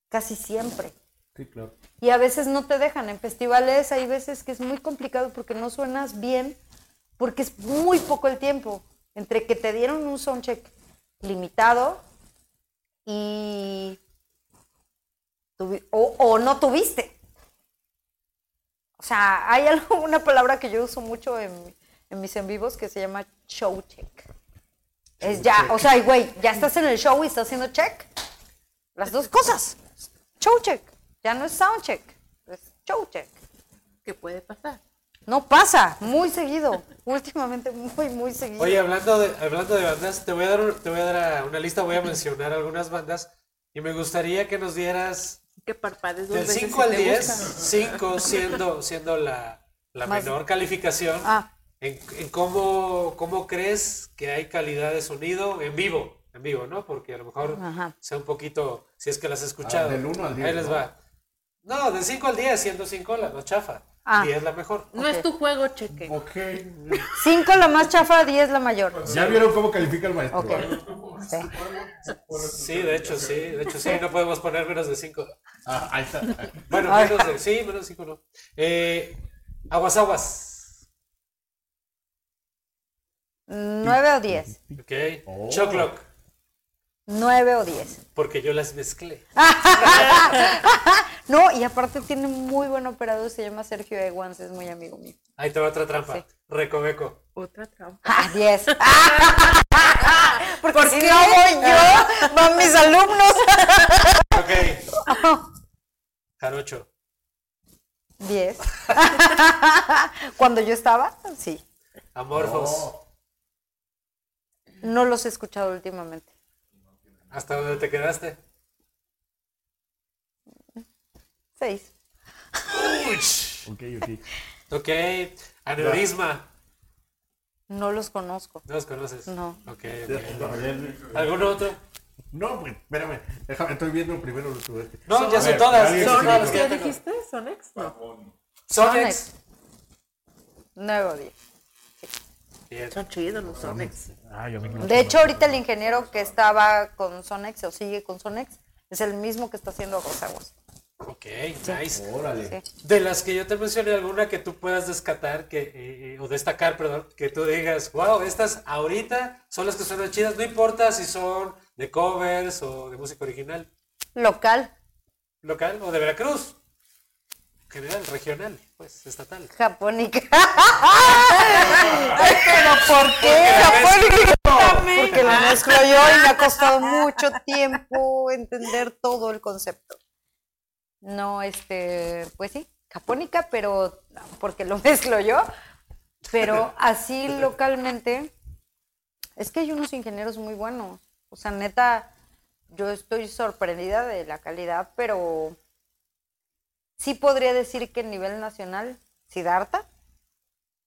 casi siempre. Sí, claro. Y a veces no te dejan. En festivales hay veces que es muy complicado porque no suenas bien, porque es muy poco el tiempo entre que te dieron un soundcheck limitado y tuvi- o, o no tuviste. O sea, hay algo, una palabra que yo uso mucho en, en mis en vivos que se llama show check. Es ya, o sea, güey, ya estás en el show y estás haciendo check. Las dos cosas. Show check. Ya no es sound check, es show check. ¿Qué puede pasar? No pasa, muy seguido. Últimamente muy, muy seguido. Oye, hablando de, hablando de bandas, te voy a dar, te voy a dar una lista, voy a mencionar algunas bandas Y me gustaría que nos dieras Que parpadees dos del veces 5 si al te 10, gusta. 5 siendo, siendo la, la Más- menor calificación, Ah, en, en cómo, cómo crees que hay calidad de sonido en vivo, en vivo, ¿no? Porque a lo mejor Ajá. sea un poquito, si es que las has escuchado. Ah, del uno al diez, Ahí les ¿no? va. No, del 5 al 10, siendo 5 la más chafa. Ah. 10 la mejor. No Ok. es tu juego, cheque. Ok. 5 la más chafa, 10 la mayor. ¿Ya vieron cómo califica el maestro? Ok. Sí. Sí, de hecho sí, de hecho sí, no podemos poner menos de 5. Ah, ahí está. Bueno, menos de, sí, menos de 5 no. Eh, aguas aguas. 9 o 10. Ok. Oh. Choclock, 9 o 10. porque yo las mezclé. No, y aparte tiene muy buen operador, se llama Sergio Eguans, es muy amigo mío. Ahí te va otra trampa. Sí. Recoveco. Otra trampa. Ah, 10. Porque si no voy yo, van mis alumnos. Ok. Jarocho. 10. Cuando yo estaba, sí. Amorfos. No los he escuchado últimamente. ¿Hasta dónde te quedaste? 6. Ok, ok. Ok. Aneurisma. No los conozco. ¿No los conoces? No. Ok. ok. ¿Algún otro? No, pues, espérame. Déjame, estoy viendo primero lo que. No, ya son ver, todas. Son que ¿Qué dijiste? ¿Sonex? No. Sonex. 9 o 10. Bien. Son chidos los Sonex. Ah, yo me De hecho, ahorita el ingeniero que estaba con Sonex o sigue con Sonex es el mismo que está haciendo Aguas. Ok, nice. Órale. Sí. De las que yo te mencioné, alguna que tú puedas descatar que, eh, eh, o destacar, perdón, que tú digas, wow, estas ahorita son las que suenan chidas, no importa si son de covers o de música original, Local, local o de Veracruz, general, regional, pues estatal. japónica. Pero ¿por qué japónica? Porque lo mezclo yo y me ha costado mucho tiempo entender todo el concepto. No, este, pues sí, japónica, pero porque lo mezclo yo. Pero así localmente, es que hay unos ingenieros muy buenos. O sea, neta, yo estoy sorprendida de la calidad, pero sí podría decir que a nivel nacional, Siddhartha,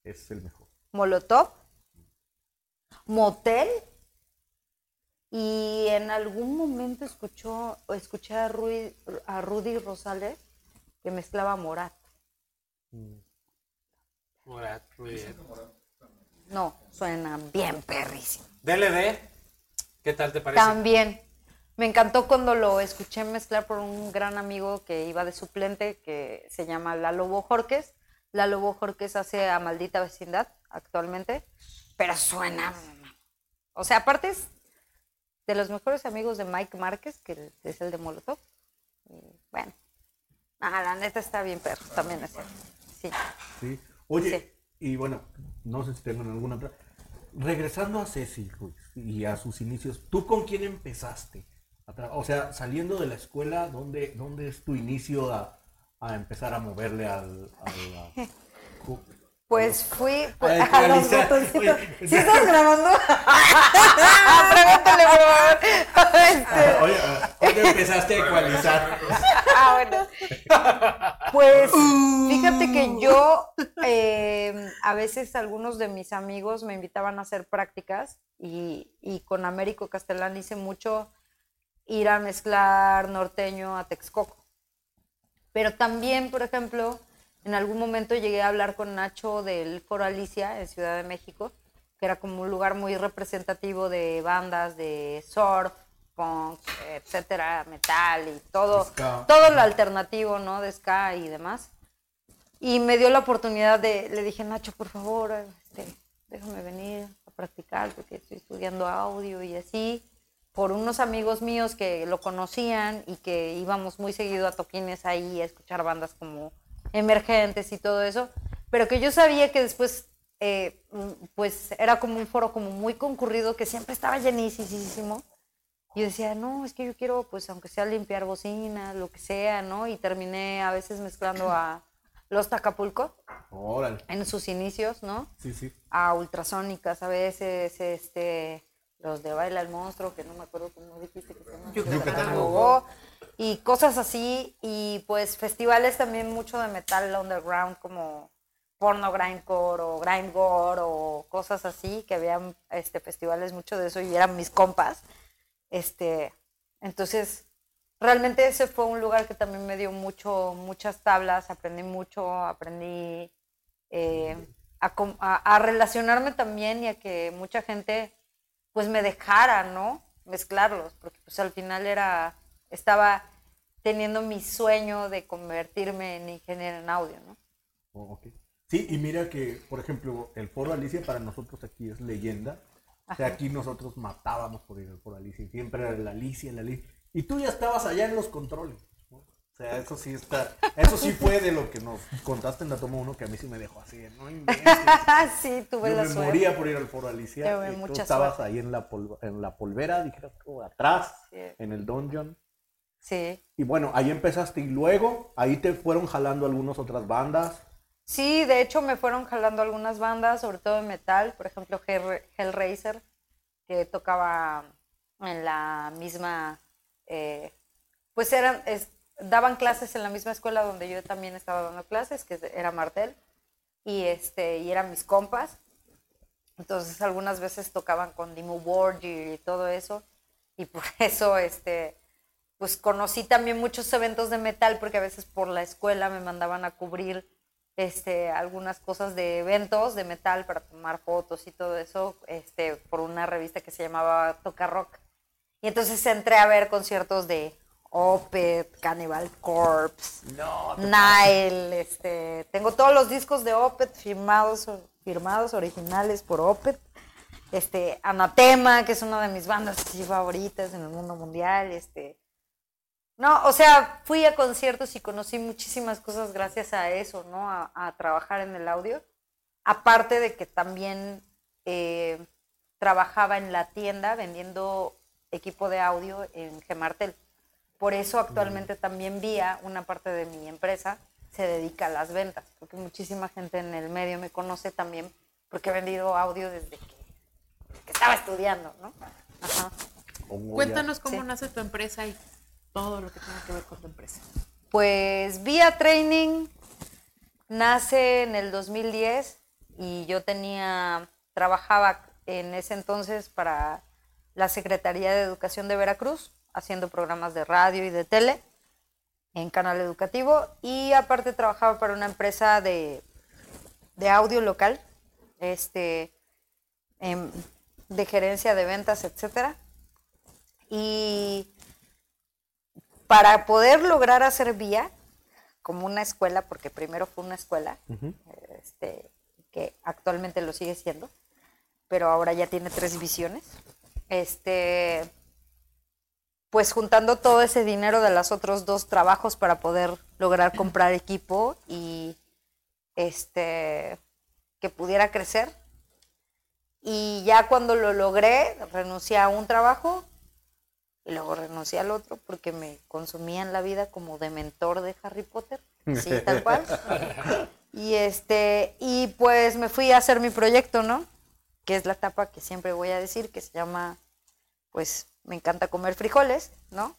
Es el mejor. Molotov, Motel, y en algún momento escuchó, escuché a Rudy, a Rudy Rosales que mezclaba Morat. Morat, muy bien. No, suena bien perrísimo. DLD, ¿qué tal te parece? También. Me encantó cuando lo escuché mezclar por un gran amigo que iba de suplente, que se llama Lalo Bojorques. Lalo Bojorques hace a Maldita Vecindad actualmente, pero suena... O sea, aparte es de los mejores amigos de Mike Márquez, que es el de Molotov. Y, bueno, ah, la neta está bien perro, también es. Sí. Sí. Oye, Sí. y bueno, no sé si tengan alguna otra. Regresando a Ceci Ruiz y a sus inicios, ¿tú con quién empezaste? A O sea, saliendo de la escuela, ¿dónde, dónde es tu inicio a, a empezar a moverle al... a- Pues fui pues, Ay, a los botoncitos. ¿Sí estás grabando? Pregúntale, por favor. Este, Oye, ¿dónde empezaste a ecualizar? ah, bueno. Pues fíjate que yo, eh, a veces algunos de mis amigos me invitaban a hacer prácticas y, y con Américo Castellán hice mucho ir a mezclar norteño a Texcoco. Pero también, por ejemplo, en algún momento llegué a hablar con Nacho del Foro Alicia en Ciudad de México, que era como un lugar muy representativo de bandas de surf, punk, etcétera, metal y todo, Ska. todo lo alternativo, ¿no? De ska y demás. Y me dio la oportunidad de, le dije, Nacho, por favor, este, déjame venir a practicar porque estoy estudiando audio y así, por unos amigos míos que lo conocían y que íbamos muy seguido a toquines ahí a escuchar bandas como emergentes y todo eso, pero que yo sabía que después, eh, pues era como un foro como muy concurrido, que siempre estaba llenísimo. Y yo decía, no, es que yo quiero, pues, aunque sea limpiar bocinas, lo que sea, ¿no? Y terminé a veces mezclando a los Tacapulco Órale. en sus inicios, ¿no? Sí, sí. A ultrasónicas a veces, este, los de Baila el Monstruo, que no me acuerdo cómo dijiste que se llama. Yucatán y cosas así, y pues festivales también mucho de metal underground como porno grindcore o grindcore o cosas así, que habían este, festivales mucho de eso y eran mis compas. Este, entonces, realmente ese fue un lugar que también me dio mucho, muchas tablas, aprendí mucho, aprendí eh, a- a relacionarme también y a que mucha gente pues me dejara, ¿no? Mezclarlos, porque pues al final era, estaba teniendo mi sueño de convertirme en ingeniero en audio, ¿no? Oh, ok. Sí, y mira que, por ejemplo, el foro Alicia para nosotros aquí es leyenda. O sea, aquí nosotros matábamos por ir al foro Alicia. Siempre era la Alicia, la Alicia. Y tú ya estabas allá en los controles. O sea, eso sí está. Eso sí fue de lo que nos contaste en la toma 1 que a mí sí me dejó así. No inventes. sí, tuve Yo la me suerte. moría por ir al foro Alicia. Tuve y tú mucha estabas suerte. ahí en la, polv- en la polvera, dijeras tú, atrás, Sí. en el dungeon. Sí. Y bueno, ahí empezaste y luego ahí te fueron jalando algunas otras bandas. Sí, de hecho me fueron jalando algunas bandas, sobre todo de metal, por ejemplo Hell- Hellraiser, que tocaba en la misma, eh, pues eran, es- daban clases en la misma escuela donde yo también estaba dando clases, que era Martel, y este, y eran mis compas. Entonces algunas veces tocaban con Dimmu Borgir y todo eso, y por eso este, pues conocí también muchos eventos de metal porque a veces por la escuela me mandaban a cubrir este, algunas cosas de eventos de metal para tomar fotos y todo eso este, por una revista que se llamaba Toca Rock. Y entonces entré a ver conciertos de Opeth, Cannibal Corpse, Nile, este, tengo todos los discos de Opeth firmados, firmados originales por Opeth. Este, Anatema, que es una de mis bandas así favoritas en el mundo mundial, este, no, o sea, fui a conciertos y conocí muchísimas cosas gracias a eso, ¿no? A, a trabajar en el audio. Aparte de que también eh, trabajaba en la tienda vendiendo equipo de audio en Gemartel. Por eso actualmente también Vía, una parte de mi empresa, se dedica a las ventas, porque muchísima gente en el medio me conoce también porque he vendido audio desde que, que estaba estudiando, ¿no? Ajá. Ya- Cuéntanos cómo Sí. nace tu empresa y todo lo que tenga que ver con tu empresa. Pues Vía Training nace en el 2010 y yo tenía, trabajaba en ese entonces para la Secretaría de Educación de Veracruz, haciendo programas de radio y de tele en canal educativo y aparte trabajaba para una empresa de, de audio local, este, em, de gerencia de ventas, etcétera. Y para poder lograr hacer vía como una escuela, porque primero fue una escuela, este, que actualmente lo sigue siendo, pero ahora ya tiene tres divisiones. Este, pues juntando todo ese dinero de los otros dos trabajos para poder lograr comprar equipo y este que pudiera crecer. Y ya cuando lo logré, renuncié a un trabajo y luego renuncié al otro porque me consumían la vida como de mentor de Harry Potter, sí, tal cual. Y este, y pues me fui a hacer mi proyecto, ¿no? Que es la etapa que siempre voy a decir, que se llama, pues, me encanta comer frijoles, ¿no?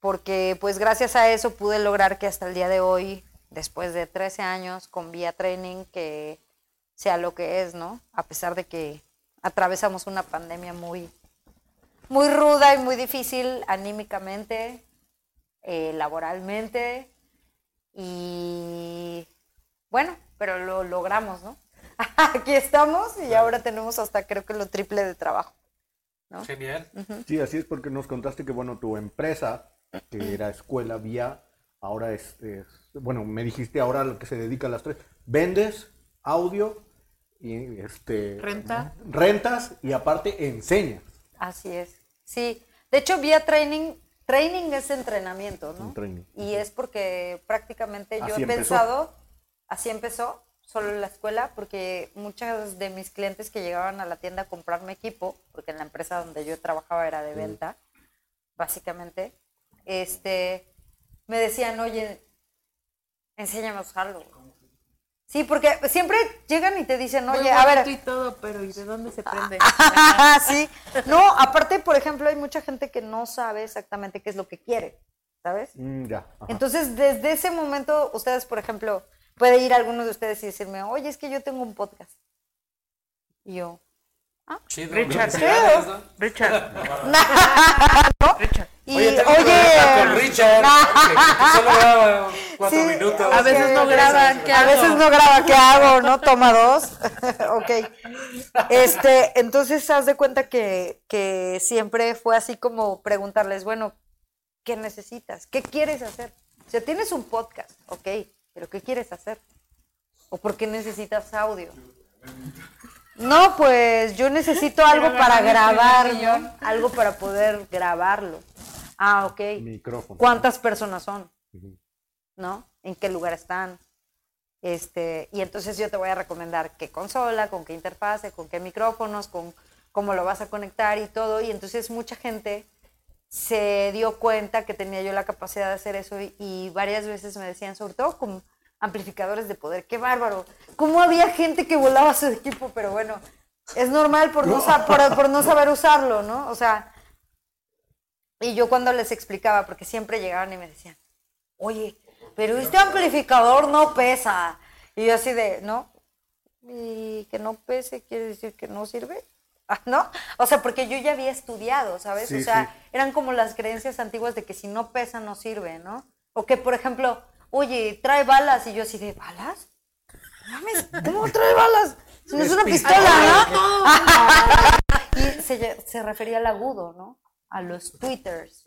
Porque pues gracias a eso pude lograr que hasta el día de hoy, después de 13 años con Vía Training, que sea lo que es, ¿no? A pesar de que atravesamos una pandemia muy, muy ruda y muy difícil anímicamente, eh, laboralmente y bueno, pero lo logramos, ¿no? Aquí estamos y ahora tenemos hasta creo que lo triple de trabajo. ¿No? Genial. Sí, así es porque nos contaste que, bueno, tu empresa, que era Escuela Vía, ahora es, es- bueno, me dijiste ahora lo que se dedica a las tres. Vendes audio y este... Renta. Rentas y aparte enseñas. Así es. Sí, de hecho vía training, training es entrenamiento, ¿no? Un training. Y es porque prácticamente yo Así he empezó. pensado, así empezó, solo en la escuela, porque muchas de mis clientes que llegaban a la tienda a comprarme equipo, porque en la empresa donde yo trabajaba era de venta, básicamente, este, me decían, oye, enséñame a usarlo. Sí, porque siempre llegan y te dicen, Muy oye, a ver, y todo, pero ¿y de dónde se prende? sí. No, aparte, por ejemplo, hay mucha gente que no sabe exactamente qué es lo que quiere, ¿sabes? Mm, ya. ajá. Entonces, desde ese momento, ustedes, por ejemplo, puede ir alguno de ustedes y decirme, oye, es que yo tengo un podcast. Y yo, Chido. Richard. ¿no? Richard, ¿no? Richard. Y, Oye, oye, con Richard. que- que solo graba cuatro Sí, minutos. A veces no graban, ¿qué a hago? veces no graba, ¿qué hago? ¿No? Toma dos. ok. Este, entonces, haz de cuenta que, que siempre fue así como preguntarles, bueno, ¿qué necesitas? ¿Qué quieres hacer? O sea, tienes un podcast, ok, pero ¿qué quieres hacer? ¿O por qué necesitas audio? No, pues yo necesito algo para ganar mi primer grabar, millón. ¿no? Algo para poder grabarlo. Ah, ok. Micrófono. ¿Cuántas personas son? ¿No? ¿En qué lugar están? Este, y entonces yo te voy a recomendar qué consola, con qué interfase, con qué micrófonos, con cómo lo vas a conectar y todo. Y entonces mucha gente se dio cuenta que tenía yo la capacidad de hacer eso y, y varias veces me decían, sobre todo con amplificadores de poder, qué bárbaro. ¿Cómo había gente que volaba su equipo? Pero bueno, es normal por no, por no saber usarlo, ¿no? O sea, y yo cuando les explicaba, porque siempre llegaban y me decían, oye, pero este amplificador no pesa. Y yo así de, ¿no? Y que no pese quiere decir que no sirve. ¿No? O sea, porque yo ya había estudiado, ¿sabes? Sí, o sea, sí. eran como las creencias antiguas de que si no pesa no sirve, ¿no? O que, por ejemplo, oye, trae balas. Y yo así de, ¿balas? Mames, ¿cómo trae balas? Si no es una pistola, ¿no? y se, se refería al agudo, ¿no? A los tweeters,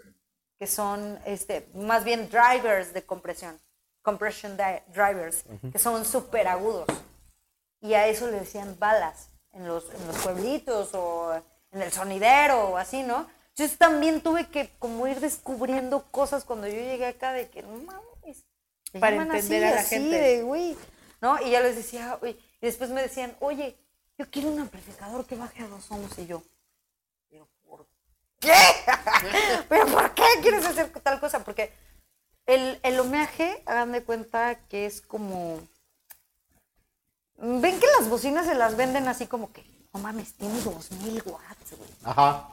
que son, este, más bien drivers de compresión, compression drivers, que son súper agudos. Y a eso le decían balas en los, en los pueblitos o en el sonidero o así, ¿no? Yo también tuve que como ir descubriendo cosas cuando yo llegué acá de que no mames. Para entender a la así gente. de, güey, ¿no? Y ya les decía, "Oye", y después me decían, oye, yo quiero un amplificador que baje a dos ohms y yo. Pero ¿por qué? ¿Pero por qué quieres hacer tal cosa? Porque el, el homenaje, hagan de cuenta que es como. Ven que las bocinas se las venden así como que, no mames, tiene 2000 watts, güey. Ajá.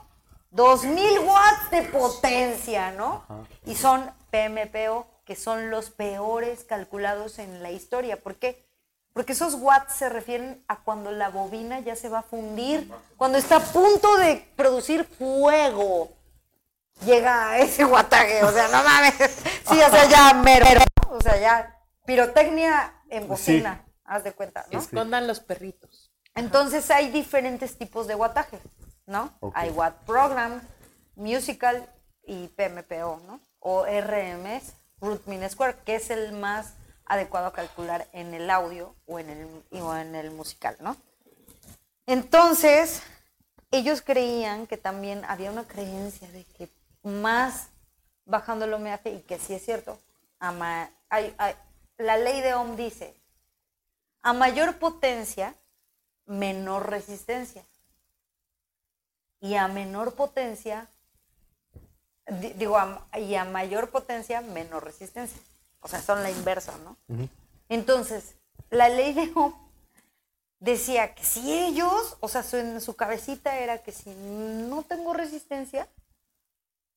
2000 watts de potencia, ¿no? Y son PMPO, que son los peores calculados en la historia. ¿Por qué? Porque esos watts se refieren a cuando la bobina ya se va a fundir, cuando está a punto de producir fuego. Llega a ese wattaje, o sea, no mames. Sí, o sea, ya mero, o sea, ya pirotecnia en bocina, haz de cuenta, ¿no? Escondan los perritos. Entonces hay diferentes tipos de wattaje, ¿no? Hay Watt Program, Musical y PMPO, ¿no? O RMS, Root Mean Square, que es el más adecuado a calcular en el audio o en el, o en el musical, ¿no? Entonces, ellos creían que también había una creencia de que más bajando el homenaje, y que sí es cierto, hay- hay- la ley de Ohm dice, a mayor potencia, menor resistencia. Y a menor potencia, di- digo, a- y a mayor potencia, menor resistencia. O sea, son la inversa, ¿no? Entonces, la ley de Ohm decía que si ellos, o sea, su, en su cabecita era que si no tengo resistencia,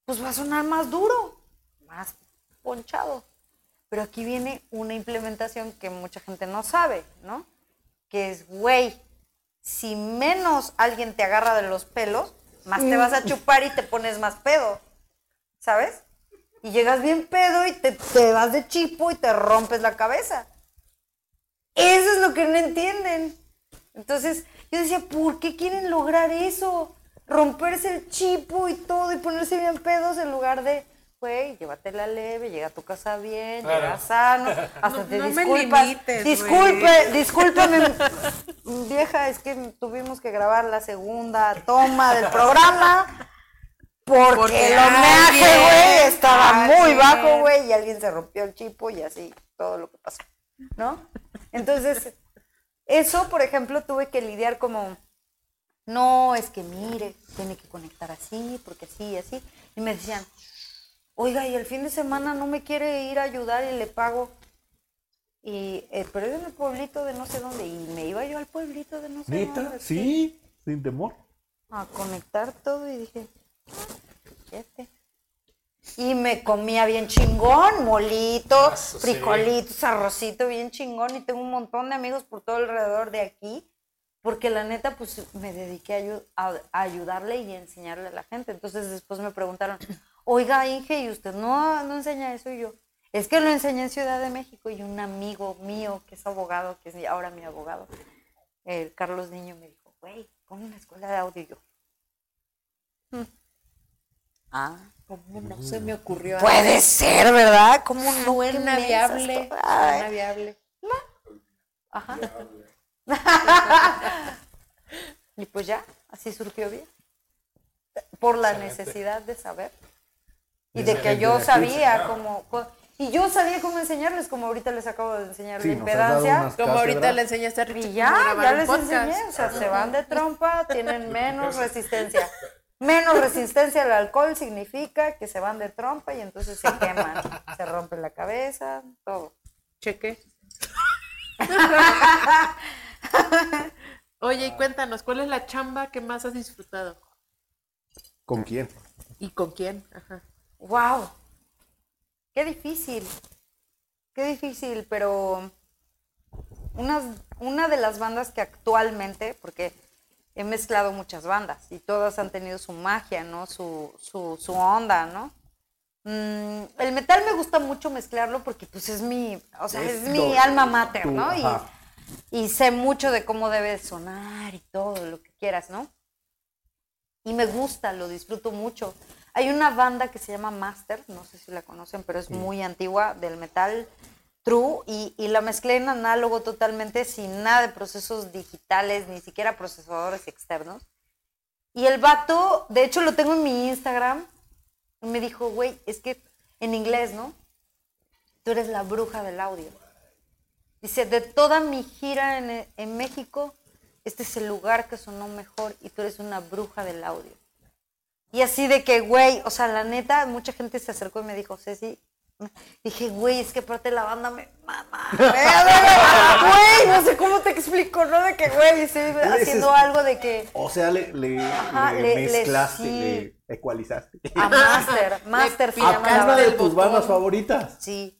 pues va a sonar más duro, más ponchado. Pero aquí viene una implementación que mucha gente no sabe, ¿no? Que es, güey, si menos alguien te agarra de los pelos, más te vas a chupar y te pones más pedo, ¿sabes? Y llegas bien pedo y te, te vas de chipo y te rompes la cabeza. Eso es lo que no entienden. Entonces, yo decía, ¿por qué quieren lograr eso? Romperse el chipo y todo y ponerse bien pedos en lugar de, güey, llévatela leve, llega a tu casa bien, Claro. llega sano, hasta No- te no me disculpas. limites, Disculpe, güey. discúlpeme, vieja, es que tuvimos que grabar la segunda toma del programa. Porque, Porque el homenaje, güey, estaba muy bajo, güey, y alguien se rompió el chipo y así, todo lo que pasó, ¿no? Entonces, eso, por ejemplo, tuve que lidiar como, no, es que mire, tiene que conectar así, porque así y así. Y me decían, oiga, y el fin de semana no me quiere ir a ayudar y le pago. Y, eh, pero es en el pueblito de no sé dónde. Y me iba yo al pueblito de no sé ¿Neta? dónde. Sí, sin temor. A conectar todo y dije, "Ah, este". Y me comía bien chingón, molito, Ah, sí. frijolitos, arrocito bien chingón. Y tengo un montón de amigos por todo alrededor de aquí. Porque la neta, pues me dediqué a, a- a ayudarle y a enseñarle a la gente. Entonces después me preguntaron, oiga, Inge, ¿y usted no, no enseña eso? Y yo, es que lo enseñé en Ciudad de México. Y un amigo mío, que es abogado, que es ahora mi abogado, el Carlos Niño, me dijo, güey, pon una escuela de audio. Y yo, "Mm". Ah, ¿Cómo no se me ocurrió? puede ser, ¿verdad? ¿Cómo no? Suena viable. Suena viable. Ajá. y pues ya, así surgió bien. Por la necesidad de saber. Y de que yo sabía cómo. Y yo sabía cómo enseñarles, como ahorita les acabo de enseñar Sí, la impedancia. Como ahorita le enseñaste a Y ya, ya les podcast. enseñé. O sea, se van de trompa, tienen menos resistencia. Menos resistencia al alcohol significa que se van de trompa y entonces se queman. Se rompe la cabeza, todo. Cheque. Oye, y cuéntanos, ¿cuál es la chamba que más has disfrutado? ¿Con quién? ¿Y con quién? Ajá. ¡Wow! Qué difícil. Qué difícil, pero unas- una de las bandas que actualmente, porque he mezclado muchas bandas y todas han tenido su magia, ¿no? Su, su, su onda, ¿no? Mm, el metal me gusta mucho mezclarlo porque pues es mi, o sea, es, Es mi alma mater, ¿no? Y, y sé mucho de cómo debe sonar y todo lo que quieras, ¿no? Y me gusta, lo disfruto mucho. Hay una banda que se llama Master, no sé si la conocen, pero es muy antigua, del metal true, y, y la mezclé en análogo totalmente, sin nada de procesos digitales, ni siquiera procesadores externos. Y el vato, de hecho lo tengo en mi Instagram, y me dijo, güey, es que en inglés, ¿no? Tú eres la bruja del audio. Dice, de toda mi gira en, en México, este es el lugar que sonó mejor y tú eres una bruja del audio. Y así de que, güey, o sea, la neta, mucha gente se acercó y me dijo, Ceci, dije, güey, es que aparte la banda me mama. Güey, no sé cómo te explico, ¿no? De que, güey, estoy haciendo algo de que O sea, le, le, Ajá, le mezclaste, sí. le ecualizaste. a Master, Master se Le llama ¿A la picaste una de tus bandas favoritas? Sí.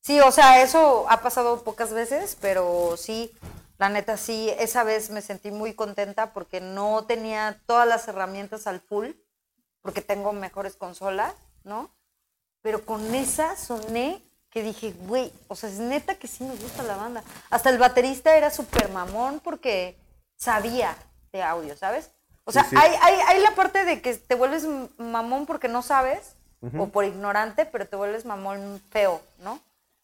Sí, o sea, eso ha pasado pocas veces, pero sí, la neta sí, esa vez me sentí muy contenta porque no tenía todas las herramientas al full, porque tengo mejores consolas, ¿no? Pero con esa soné que dije, güey, o sea, es neta que sí me gusta la banda. Hasta el baterista era súper mamón porque sabía de audio, ¿sabes? O sea, Sí, sí. Hay, hay, hay la parte de que te vuelves mamón porque no sabes o por ignorante, pero te vuelves mamón feo, ¿no?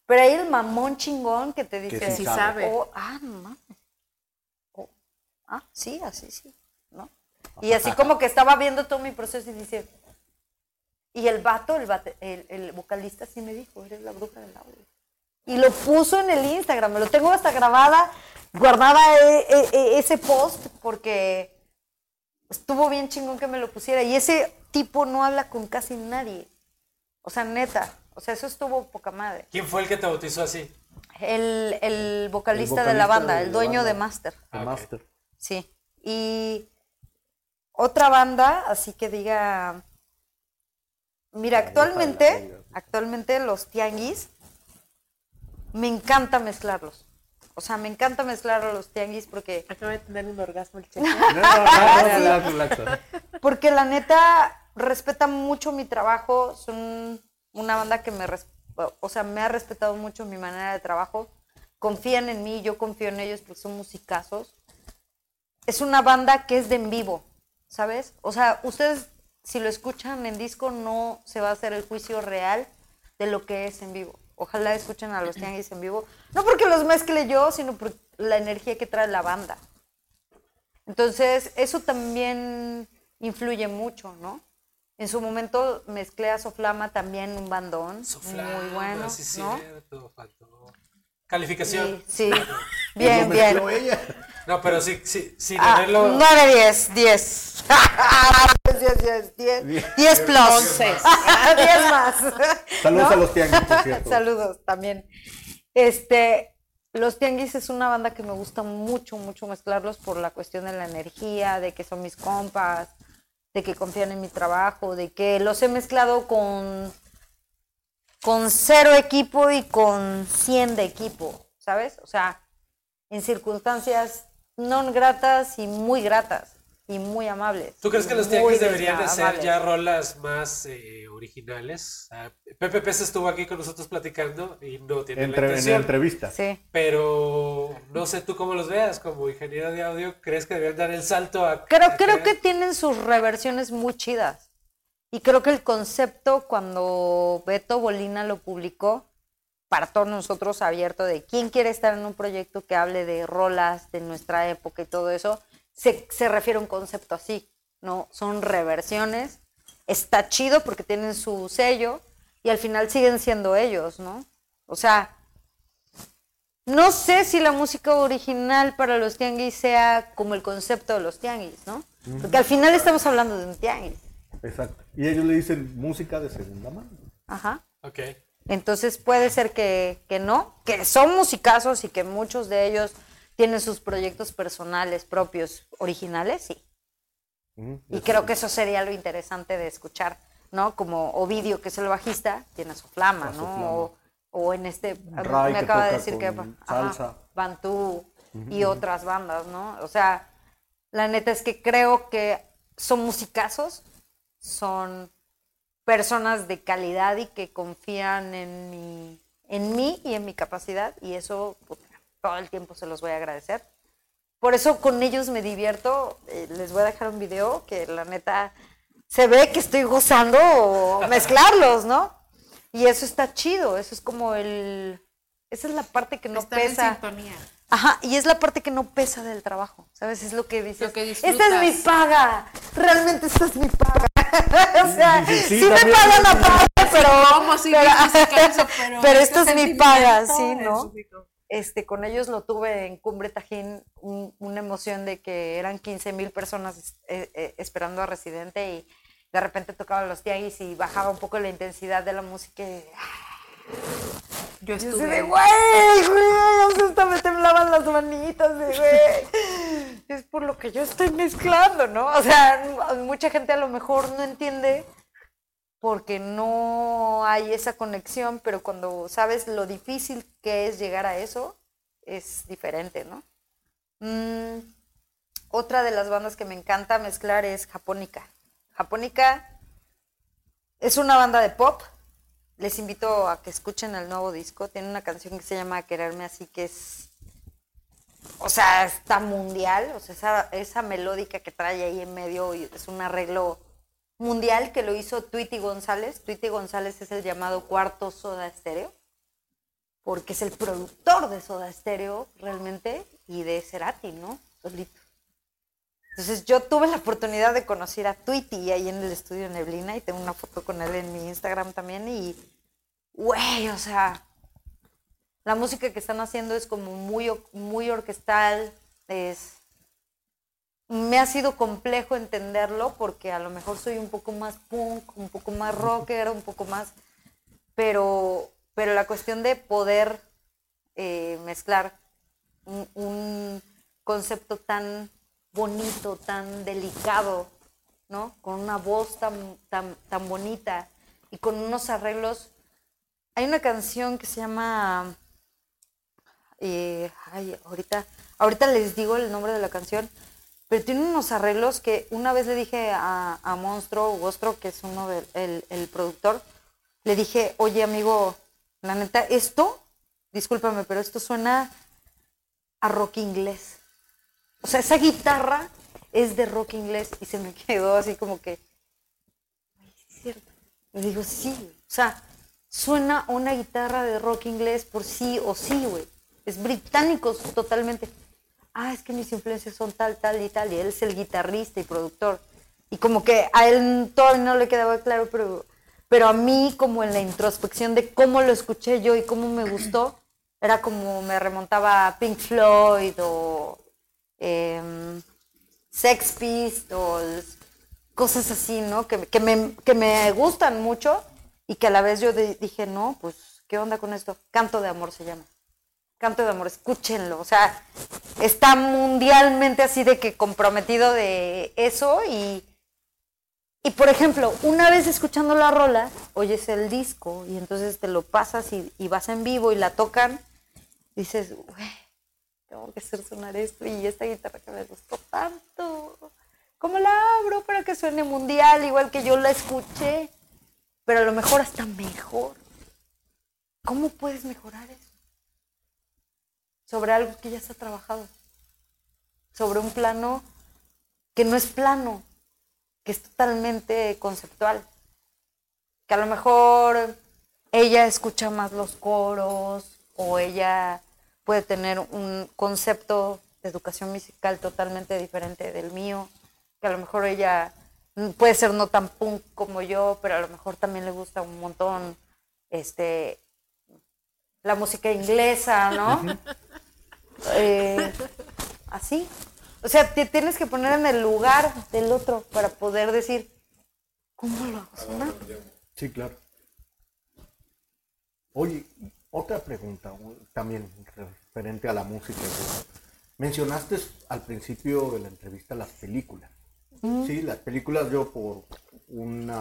Pero hay el mamón chingón que te dice, sí sabe. "Oh, ah, no mames. Oh, ah, sí, así sí. Y así como que estaba viendo todo mi proceso y dice, y el vato, el, bate- el, el vocalista sí me dijo, eres la bruja del audio. Y lo puso en el Instagram, me lo tengo hasta grabada, guardada eh, eh, eh, ese post porque estuvo bien chingón que me lo pusiera. Y ese tipo no habla con casi nadie. O sea, neta. O sea, eso estuvo poca madre. ¿Quién fue el que te bautizó así? El, el vocalista El de la banda, de el dueño de. Master. Ah. Master. Sí. Y otra banda, así que diga. Mira, actualmente, actualmente los tianguis, me encanta mezclarlos. O sea, me encanta mezclar a los tianguis porque Acaba de tener un orgasmo el cheque. No, no, no, relax, relax. Porque la neta respeta mucho mi trabajo. Son una banda que me, res- o sea, me ha respetado mucho mi manera de trabajo. Confían en mí, yo confío en ellos porque son musicazos. Es una banda que es de en vivo, ¿sabes? O sea, ustedes si lo escuchan en disco no se va a hacer el juicio real de lo que es en vivo. Ojalá escuchen a los tianguis en vivo. No porque los mezcle yo, sino por la energía que trae la banda. Entonces, eso también influye mucho, ¿no? En su momento mezclé a Soflama también un bandón Soflama, muy bueno, sí, ¿no? cierto, faltó. Calificación. Sí, sí. Bien, bien. ella. No, pero sí, sí, sí, Ah, tenerlo. 9, 10, 10. 10, 10, 10. 10 plus. 11. 10 más. Saludos ¿No? a los tianguis, por cierto. Saludos también. Este, los Tianguis es una banda que me gusta mucho, mucho mezclarlos por la cuestión de la energía, de que son mis compas, de que confían en mi trabajo, de que los he mezclado con, con cero equipo y con 100 de equipo, ¿sabes? O sea, en circunstancias no gratas y muy gratas y muy amables. ¿Tú crees que los tianguis deberían de ser amables. ya rolas más eh, originales? Ah, Pepe Pérez estuvo aquí con nosotros platicando y no tiene Entre, la en la intención. entrevista. Sí. Pero no sé tú cómo los veas como ingeniero de audio. ¿Crees que deberían dar el salto a... Creo, a creo que tienen sus reversiones muy chidas. Y creo que el concepto, cuando Beto Bolina lo publicó, para todos nosotros abierto de quién quiere estar en un proyecto que hable de rolas de nuestra época y todo eso, se, se refiere a un concepto así, ¿no? Son reversiones. Está chido porque tienen su sello y al final siguen siendo ellos, ¿no? O sea, no sé si la música original para los tianguis sea como el concepto de los tianguis, ¿no? Porque al final estamos hablando de un tianguis. Exacto. Y ellos le dicen música de segunda mano. Ajá. Ok. Entonces puede ser que, que no, que son musicazos y que muchos de ellos tienen sus proyectos personales propios, originales, sí. Y creo que eso sería lo interesante de escuchar, ¿no? Como Ovidio, que es el bajista, tiene su flama, A su ¿no? flama. O, o en este, Ray, me acaba de decir que salsa. Bantú y otras bandas, ¿no? O sea, la neta es que creo que son musicazos, son personas de calidad y que confían en mi, en mí y en mi capacidad y eso puta, todo el tiempo se los voy a agradecer. Por eso con ellos me divierto. eh, les voy a dejar un video que la neta se ve que estoy gozando mezclarlos, ¿no? Y eso está chido, eso es como el... Esa es la parte que no Estar en pesa. sintonía. Ajá, y es la parte que no pesa del trabajo, ¿sabes? Es lo que dices. Lo que esta es mi disfrutas". paga, realmente esta es mi paga. o sea, Sí, sí, sí, sí, me pagan aparte, pero, ¿Cómo sí pero? Pero, pero este esto es mi paga, sí, ¿no? Este, con ellos lo tuve en Cumbre Tajín, un- una emoción de que eran 15 mil personas eh, eh, esperando a Residente y de repente tocaba los tianguis y bajaba un poco la intensidad de la música y Yo yo estuve. de, güey, güey, hasta me temblaban las manitas, güey. Es por lo que yo estoy mezclando, ¿no? O sea, mucha gente a lo mejor no entiende porque no hay esa conexión, pero cuando sabes lo difícil que es llegar a eso, es diferente, ¿no? Mm, otra de las bandas que me encanta mezclar es Japónica. Japónica es una banda de pop. Les invito a que escuchen el nuevo disco. Tiene una canción que se llama Quererme así, que es, o sea, está mundial. O sea, esa, esa melódica que trae ahí en medio es un arreglo mundial que lo hizo Tweety González. Tweety González es el llamado cuarto Soda Estéreo, porque es el productor de Soda Estéreo realmente y de Cerati, ¿no? Entonces yo tuve la oportunidad de conocer a Tweety ahí en el estudio Neblina y tengo una foto con él en mi Instagram también y, güey, o sea, la música que están haciendo es como muy, muy orquestal, es... Me ha sido complejo entenderlo porque a lo mejor soy un poco más punk, un poco más rocker, un poco más... Pero, pero la cuestión de poder eh, mezclar un, un concepto tan bonito, tan delicado, ¿no? Con una voz tan, tan, tan bonita y con unos arreglos. Hay una canción que se llama. eh, ahorita, ahorita les digo el nombre de la canción, pero tiene unos arreglos que una vez le dije a, a Monstro, Gostro, que es uno del el, el productor, le dije, oye amigo, la neta, esto, discúlpame, pero esto suena a rock inglés. O sea, esa guitarra es de rock inglés y se me quedó así como que, "Ay, sí es cierto. Y digo, sí, o sea, suena una guitarra de rock inglés por sí o sí, güey. Es británico totalmente. Ah, es que mis influencias son tal, tal y tal, y él es el guitarrista y productor. Y como que a él todavía no le quedaba claro, pero, pero a mí como en la introspección de cómo lo escuché yo y cómo me gustó, era como me remontaba a Pink Floyd o em, Sex Pistols, cosas así, ¿no? Que, que me, que me gustan mucho y que a la vez yo dije, no, pues, ¿qué onda con esto? Canto de amor se llama. Canto de Amor, escúchenlo. O sea, está mundialmente así de que comprometido de eso y, y por ejemplo, una vez escuchando la rola, oyes el disco y entonces te lo pasas y, y vas en vivo y la tocan, dices, güey, tengo que hacer sonar esto y esta guitarra que me gustó tanto. ¿Cómo la abro para que suene mundial igual que yo la escuché? Pero a lo mejor hasta mejor. ¿Cómo puedes mejorar eso? Sobre algo que ya está trabajado. Sobre un plano que no es plano, que es totalmente conceptual. Que a lo mejor ella escucha más los coros o ella puede tener un concepto de educación musical totalmente diferente del mío, que a lo mejor ella puede ser no tan punk como yo, pero a lo mejor también le gusta un montón este la música inglesa, ¿no? Eh, así. O sea, te tienes que poner en el lugar del otro para poder decir, ¿cómo lo hago sonar? Sí, claro. Oye, otra pregunta también referente a la música. Mencionaste al principio de la entrevista las películas. Sí, las películas yo por una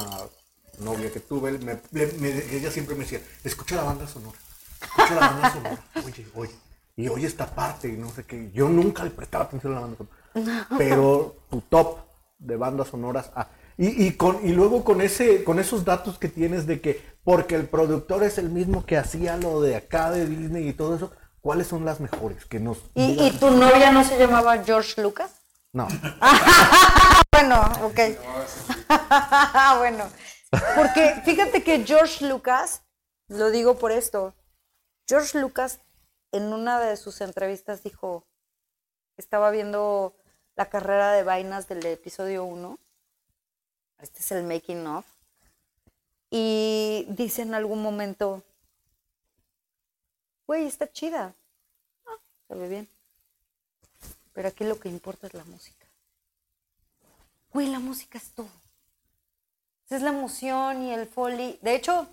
novia que tuve, me- me- ella siempre me decía, escucha la banda sonora, escucha la banda sonora, oye, oye, y oye esta parte y no sé qué. Yo nunca le prestaba atención a la banda sonora. Pero tu top de bandas sonoras, ah, y, y con, y luego con, ese, con esos datos que tienes de que, porque el productor es el mismo que hacía lo de acá de Disney y todo eso, ¿cuáles son las mejores? Que nos ¿Y, y tu novia no se llamaba George Lucas? No. Bueno, ok. bueno, porque fíjate que George Lucas, lo digo por esto, George Lucas en una de sus entrevistas dijo, estaba viendo la carrera de vainas del episodio 1, este es el making of, y dice en algún momento, güey, está chida, Se ve bien, pero aquí lo que importa es la música. Güey, la música es todo. Es la emoción y el foley. De hecho,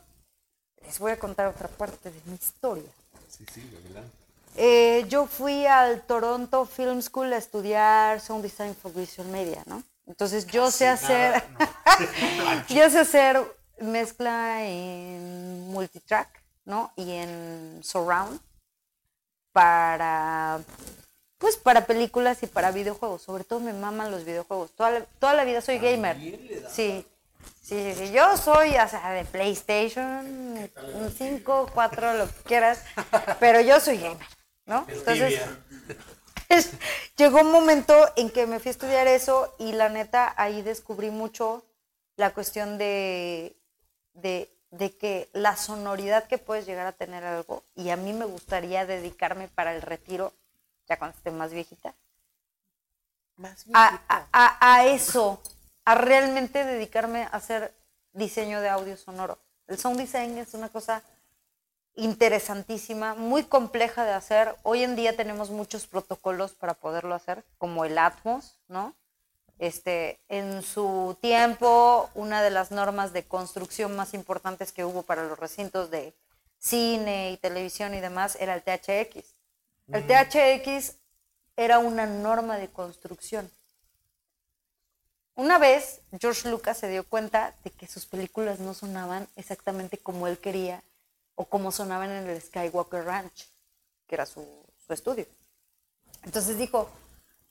les voy a contar otra parte de mi historia. Sí, sí, adelante. Eh, yo fui al Toronto Film School a estudiar Sound Design for Visual Media, ¿no? Entonces yo sé hacer, yo sé hacer mezcla en multitrack, ¿no? Y en surround para, pues para películas y para videojuegos. Sobre todo me maman los videojuegos. Toda la, toda la vida soy gamer. Sí. Sí, sí, sí. Yo soy, o sea, de PlayStation, un 5, 4, lo que quieras, pero yo soy gamer, ¿no? Entonces, llegó un momento en que me fui a estudiar eso y la neta ahí descubrí mucho la cuestión de, de, de que la sonoridad que puedes llegar a tener algo, y a mí me gustaría dedicarme para el retiro, ya cuando esté más viejita, Más a, a- a- a eso, a realmente dedicarme a hacer diseño de audio sonoro. El sound design es una cosa interesantísima, muy compleja de hacer. Hoy en día tenemos muchos protocolos para poderlo hacer, como el Atmos, ¿no? Este, en su tiempo, una de las normas de construcción más importantes que hubo para los recintos de cine y televisión y demás era el THX. El THX era una norma de construcción. Una vez George Lucas se dio cuenta de que sus películas no sonaban exactamente como él quería o como sonaban en el Skywalker Ranch, que era su, su estudio. Entonces dijo,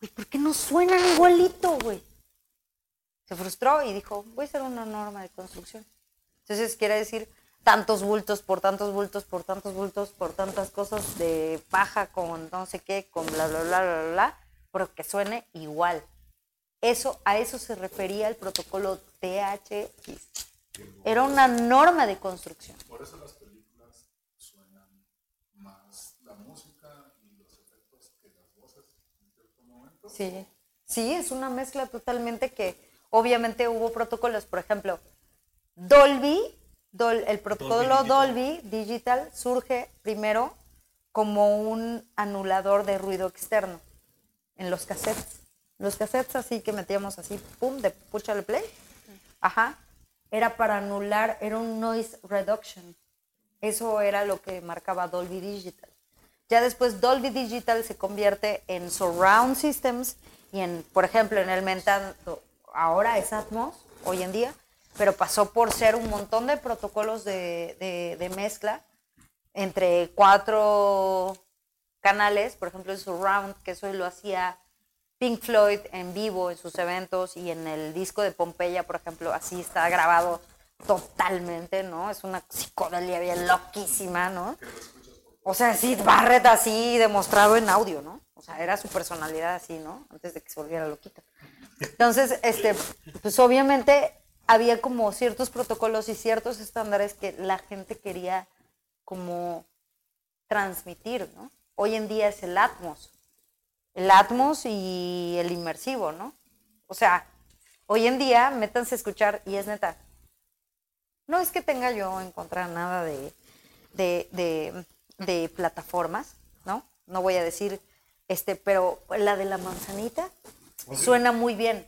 "Güey, ¿por qué no suenan igualito, güey? Se frustró y dijo, voy a hacer una norma de construcción. Entonces quiere decir tantos bultos por tantos bultos por tantos bultos por tantas cosas de paja con no sé qué, con bla, bla, bla, bla, bla, pero que suene igual. Eso, a eso se refería el protocolo THX. Era una norma de construcción. Por eso las películas suenan más la música y los efectos que las voces en cierto momento. Sí, sí, es una mezcla totalmente que obviamente hubo protocolos, por ejemplo, Dolby, Dol- el protocolo Dolby digital. surge primero como un anulador de ruido externo en los cassettes. Los cassettes así que metíamos así, pum, de púchale play. Ajá. Era para anular, era un noise reduction. Eso era lo que marcaba Dolby Digital. Ya después Dolby Digital se convierte en surround systems y en, por ejemplo, en el mentado, ahora es Atmos, hoy en día, pero pasó por ser un montón de protocolos de, de- mezcla entre cuatro canales, por ejemplo el surround, que eso lo hacía Pink Floyd en vivo en sus eventos y en el disco de Pompeya, por ejemplo, así está grabado totalmente, ¿no? Es una psicodelia bien loquísima, ¿no? O sea, Sid Barrett así demostrado en audio, ¿no? O sea, era su personalidad así, ¿no? Antes de que se volviera loquita. Entonces, este, pues obviamente había como ciertos protocolos y ciertos estándares que la gente quería como transmitir, ¿no? Hoy en día es el Atmos, el Atmos y el inmersivo, ¿no? O sea, hoy en día métanse a escuchar y es neta. No es que tenga yo en contra nada de, de, de- de plataformas, ¿no? No voy a decir, este, pero la de la manzanita suena muy bien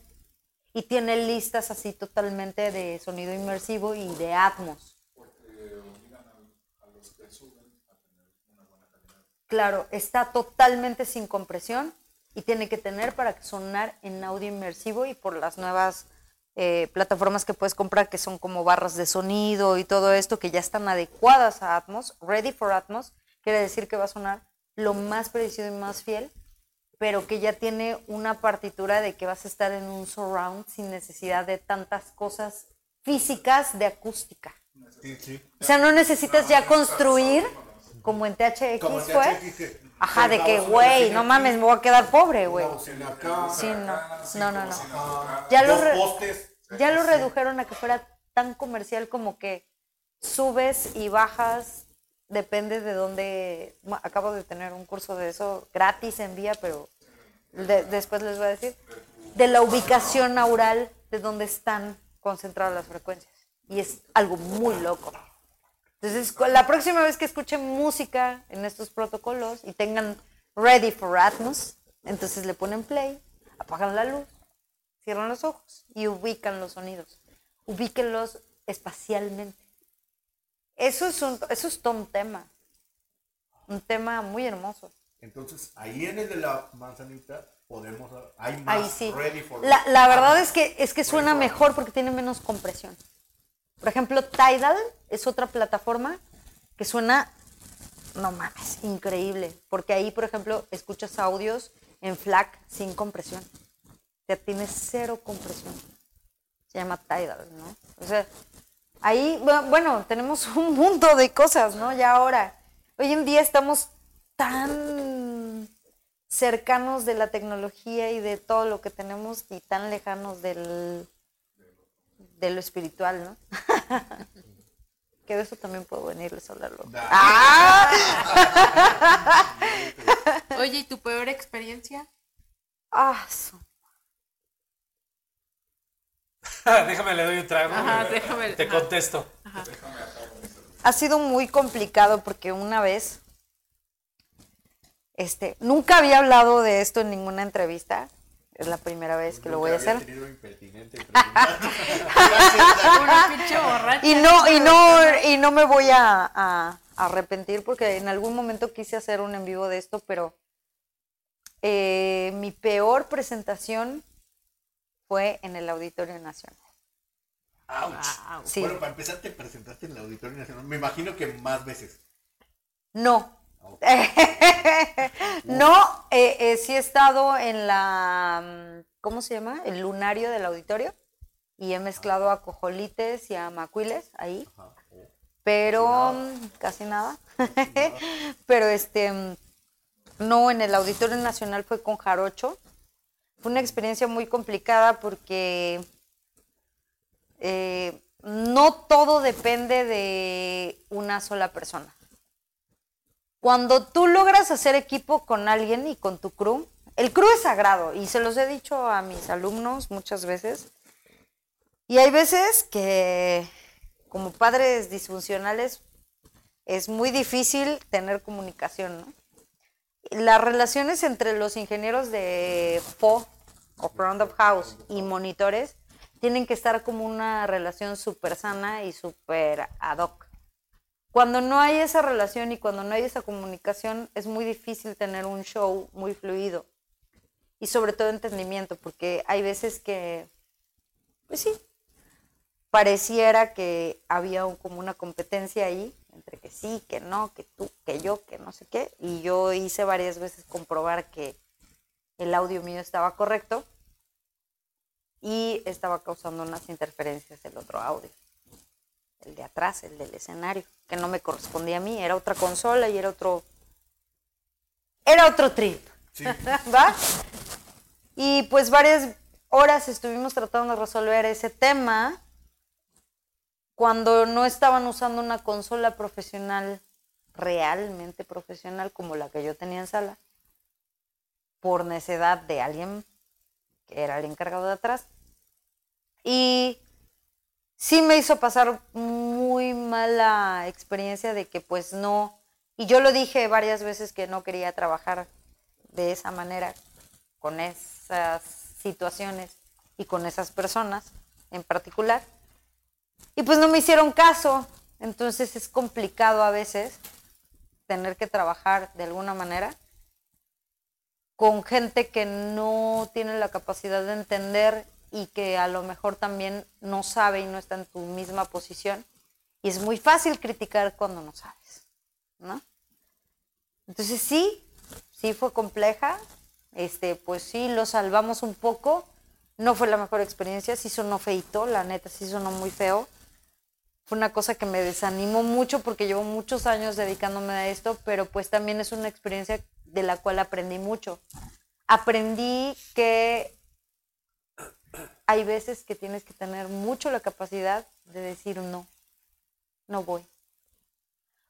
y tiene listas así totalmente de sonido inmersivo y de Atmos. Claro, está totalmente sin compresión y tiene que tener para sonar en audio inmersivo y por las nuevas eh, plataformas que puedes comprar que son como barras de sonido y todo esto que ya están adecuadas a Atmos, ready for Atmos, quiere decir que va a sonar lo más parecido y más fiel, pero que ya tiene una partitura de que vas a estar en un surround sin necesidad de tantas cosas físicas de acústica. Sí, sí. O sea, no necesitas ya construir como en THX Como en fue. THX que- Ajá, de que, güey, no mames, me voy a quedar pobre, güey. Sí, no, no, no, no. ya lo, ya lo redujeron a que fuera tan comercial como que subes y bajas, depende de dónde. Acabo de tener un curso de eso gratis en vía, pero de- después les voy a decir. De la ubicación aural de dónde están concentradas las frecuencias. Y es algo muy loco. Entonces, la próxima vez que escuchen música en estos protocolos y tengan ready for Atmos, entonces le ponen play, apagan la luz, cierran los ojos y ubican los sonidos. Ubíquenlos espacialmente. Eso es, un, eso es todo un tema. Un tema muy hermoso. Entonces, ahí en el de la manzanita podemos. Hay más Ahí sí. ready for La, la verdad es que, es que suena mejor porque tiene menos compresión. Por ejemplo, Tidal es otra plataforma que suena, no mames, increíble. Porque ahí, por ejemplo, escuchas audios en FLAC sin compresión. O sea, tiene cero compresión. Se llama Tidal, ¿no? O sea, ahí, bu- bueno, tenemos un mundo de cosas, ¿no? Ya ahora, hoy en día estamos tan cercanos de la tecnología y de todo lo que tenemos y tan lejanos del de lo espiritual, ¿no? que de eso también puedo venirles a hablarlo. ¡Ah! Oye, ¿y tu peor experiencia? ¡Ah, su- Déjame le doy un trago. Ajá, déjame- Te ajá. contesto. Ha sido muy complicado porque una vez, este, nunca había hablado de esto en ninguna entrevista. Es la primera vez que lo voy a hacer. Y no, y no, y no me voy a, a- a arrepentir porque en algún momento quise hacer un en vivo de esto, pero eh, mi peor presentación fue en el Auditorio Nacional. Wow. Sí. Bueno, para empezar, te presentaste en el Auditorio Nacional. Me imagino que más veces. No. no, eh, eh, sí he estado en la, mm, ¿cómo se llama? El lunario del auditorio. Y he mezclado a cojolites y a macuiles ahí. Pero mm, casi nada. Pero este, mm, no, en el Auditorio Nacional fue con Jarocho. Fue una experiencia muy complicada porque eh, no todo depende de una sola persona. Cuando tú logras hacer equipo con alguien y con tu crew, el crew es sagrado y se los he dicho a mis alumnos muchas veces. Y hay veces que como padres disfuncionales es muy difícil tener comunicación, ¿no? Las relaciones entre los ingenieros de FO o Front of House y monitores tienen que estar como una relación súper sana y súper ad hoc. Cuando no hay esa relación y cuando no hay esa comunicación, es muy difícil tener un show muy fluido. Y sobre todo entendimiento, porque hay veces que, pues sí, pareciera que había como una competencia ahí, entre que sí, que no, que tú, que yo, que no sé qué. Y yo hice varias veces comprobar que el audio mío estaba correcto y estaba causando unas interferencias el otro audio, el de atrás, el del escenario, que no me correspondía a mí, era otra consola y era otro, era otro trip, ¿va? Y pues varias horas estuvimos tratando de resolver ese tema cuando no estaban usando una consola profesional, realmente profesional, como la que yo tenía en sala, por necedad de alguien que era el encargado de atrás. Y sí me hizo pasar muy mala experiencia de que pues no, y yo lo dije varias veces que no quería trabajar de esa manera, con esas situaciones y con esas personas en particular. Y pues no me hicieron caso, entonces es complicado a veces tener que trabajar de alguna manera con gente que no tiene la capacidad de entender y que a lo mejor también no sabe y no está en tu misma posición. Y es muy fácil criticar cuando no sabes, ¿no? Entonces sí, sí fue compleja, este, pues sí, lo salvamos un poco, no fue la mejor experiencia, sí sonó feito, la neta sí sonó muy feo. Fue una cosa que me desanimó mucho porque llevo muchos años dedicándome a esto, pero pues también es una experiencia de la cual aprendí mucho. Aprendí que hay veces que tienes que tener mucho la capacidad de decir no, no voy.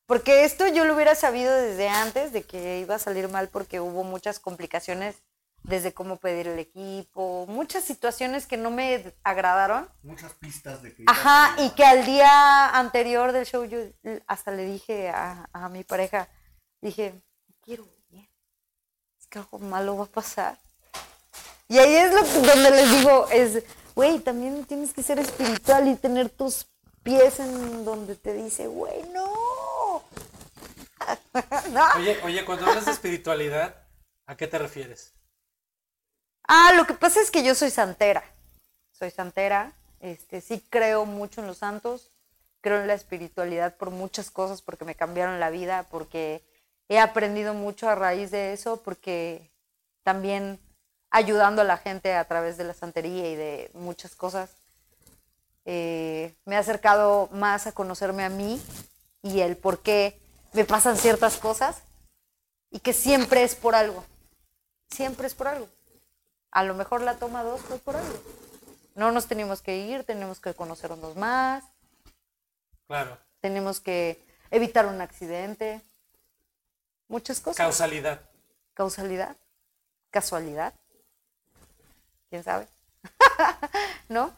Porque esto yo lo hubiera sabido desde antes de que iba a salir mal porque hubo muchas complicaciones desde cómo pedir el equipo, muchas situaciones que no me agradaron. Muchas pistas de que. Ajá, y que al día anterior del show yo hasta le dije a, a mi pareja, dije, quiero bien, es que algo malo va a pasar. Y ahí es lo que- donde les digo, es, güey, también tienes que ser espiritual y tener tus pies en donde te dice, güey, no. ¿No? Oye, oye, cuando hablas de espiritualidad, ¿a qué te refieres? Ah, lo que pasa es que yo soy santera. Soy santera. Este, sí creo mucho en los santos. Creo en la espiritualidad por muchas cosas, porque me cambiaron la vida, porque he aprendido mucho a raíz de eso, porque también ayudando a la gente a través de la santería y de muchas cosas, eh, me ha acercado más a conocerme a mí y el por qué me pasan ciertas cosas y que siempre es por algo. Siempre es por algo. A lo mejor la toma dos fue por algo. No nos tenemos que ir, tenemos que conocernos más, Claro, tenemos que evitar un accidente, muchas cosas. causalidad. Causalidad, casualidad, quién sabe, ¿no?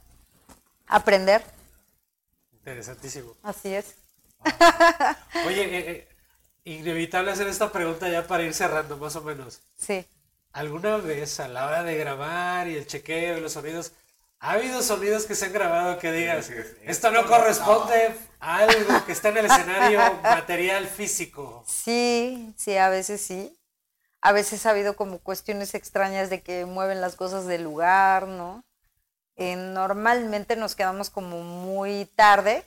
Aprender, Interesantísimo. así es. Oye, eh, eh, inevitable hacer esta pregunta ya para ir cerrando, más o menos. Sí. ¿Alguna vez a la hora de grabar y el chequeo y los sonidos, ha habido sonidos que se han grabado que digas, Sí, sí, sí. esto no corresponde a algo que está en el escenario material físico? Sí, sí, a veces sí. A veces ha habido como cuestiones extrañas de que mueven las cosas del lugar, ¿no? Eh, normalmente nos quedamos como muy tarde,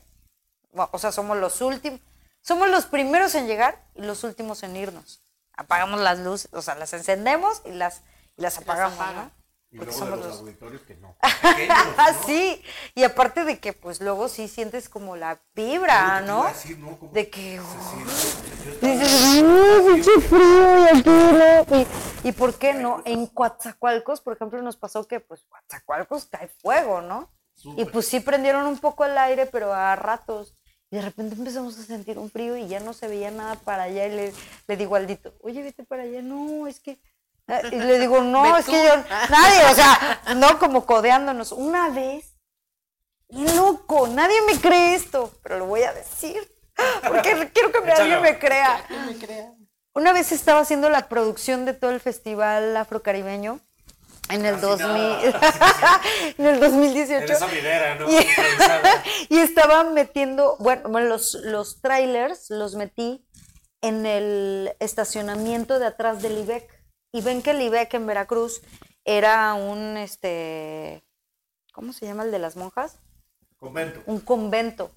o sea, somos los últimos, somos los primeros en llegar y los últimos en irnos. Apagamos las luces, o sea, las encendemos y las, y las apagamos, ¿no? Y luego de somos los los- auditorios que no. Pequeños, ¿no? sí, y aparte de que pues luego sí sientes como la vibra, ¿no? decir, ¿no? Como De que... oh, Dices, "Ay, pinche frío y aquí no". Y, y por qué no? En Coatzacoalcos, por ejemplo, nos pasó que pues Coatzacoalcos cae fuego, ¿no? Y Súper. pues sí prendieron un poco el aire, pero a ratos. Y de repente empezamos a sentir un frío y ya no se veía nada para allá. Y le, le digo al Dito, oye, vete para allá. No, es que... ah, Y le digo, no, es tú. que yo... Nadie, o sea, no como codeándonos. Una vez, loco, nadie me cree esto, pero lo voy a decir. Porque quiero que me- alguien me crea. Que me crea. Una vez estaba haciendo la producción de todo el festival afrocaribeño en el Casi 2000, nada. en el 2018. Eres sonidera, ¿no? Y- estaba metiendo, bueno, bueno, los, los trailers los metí en el estacionamiento de atrás del IBEC. Y ven que el IBEC en Veracruz era un, este, ¿cómo se llama el de las monjas? Convento. Un convento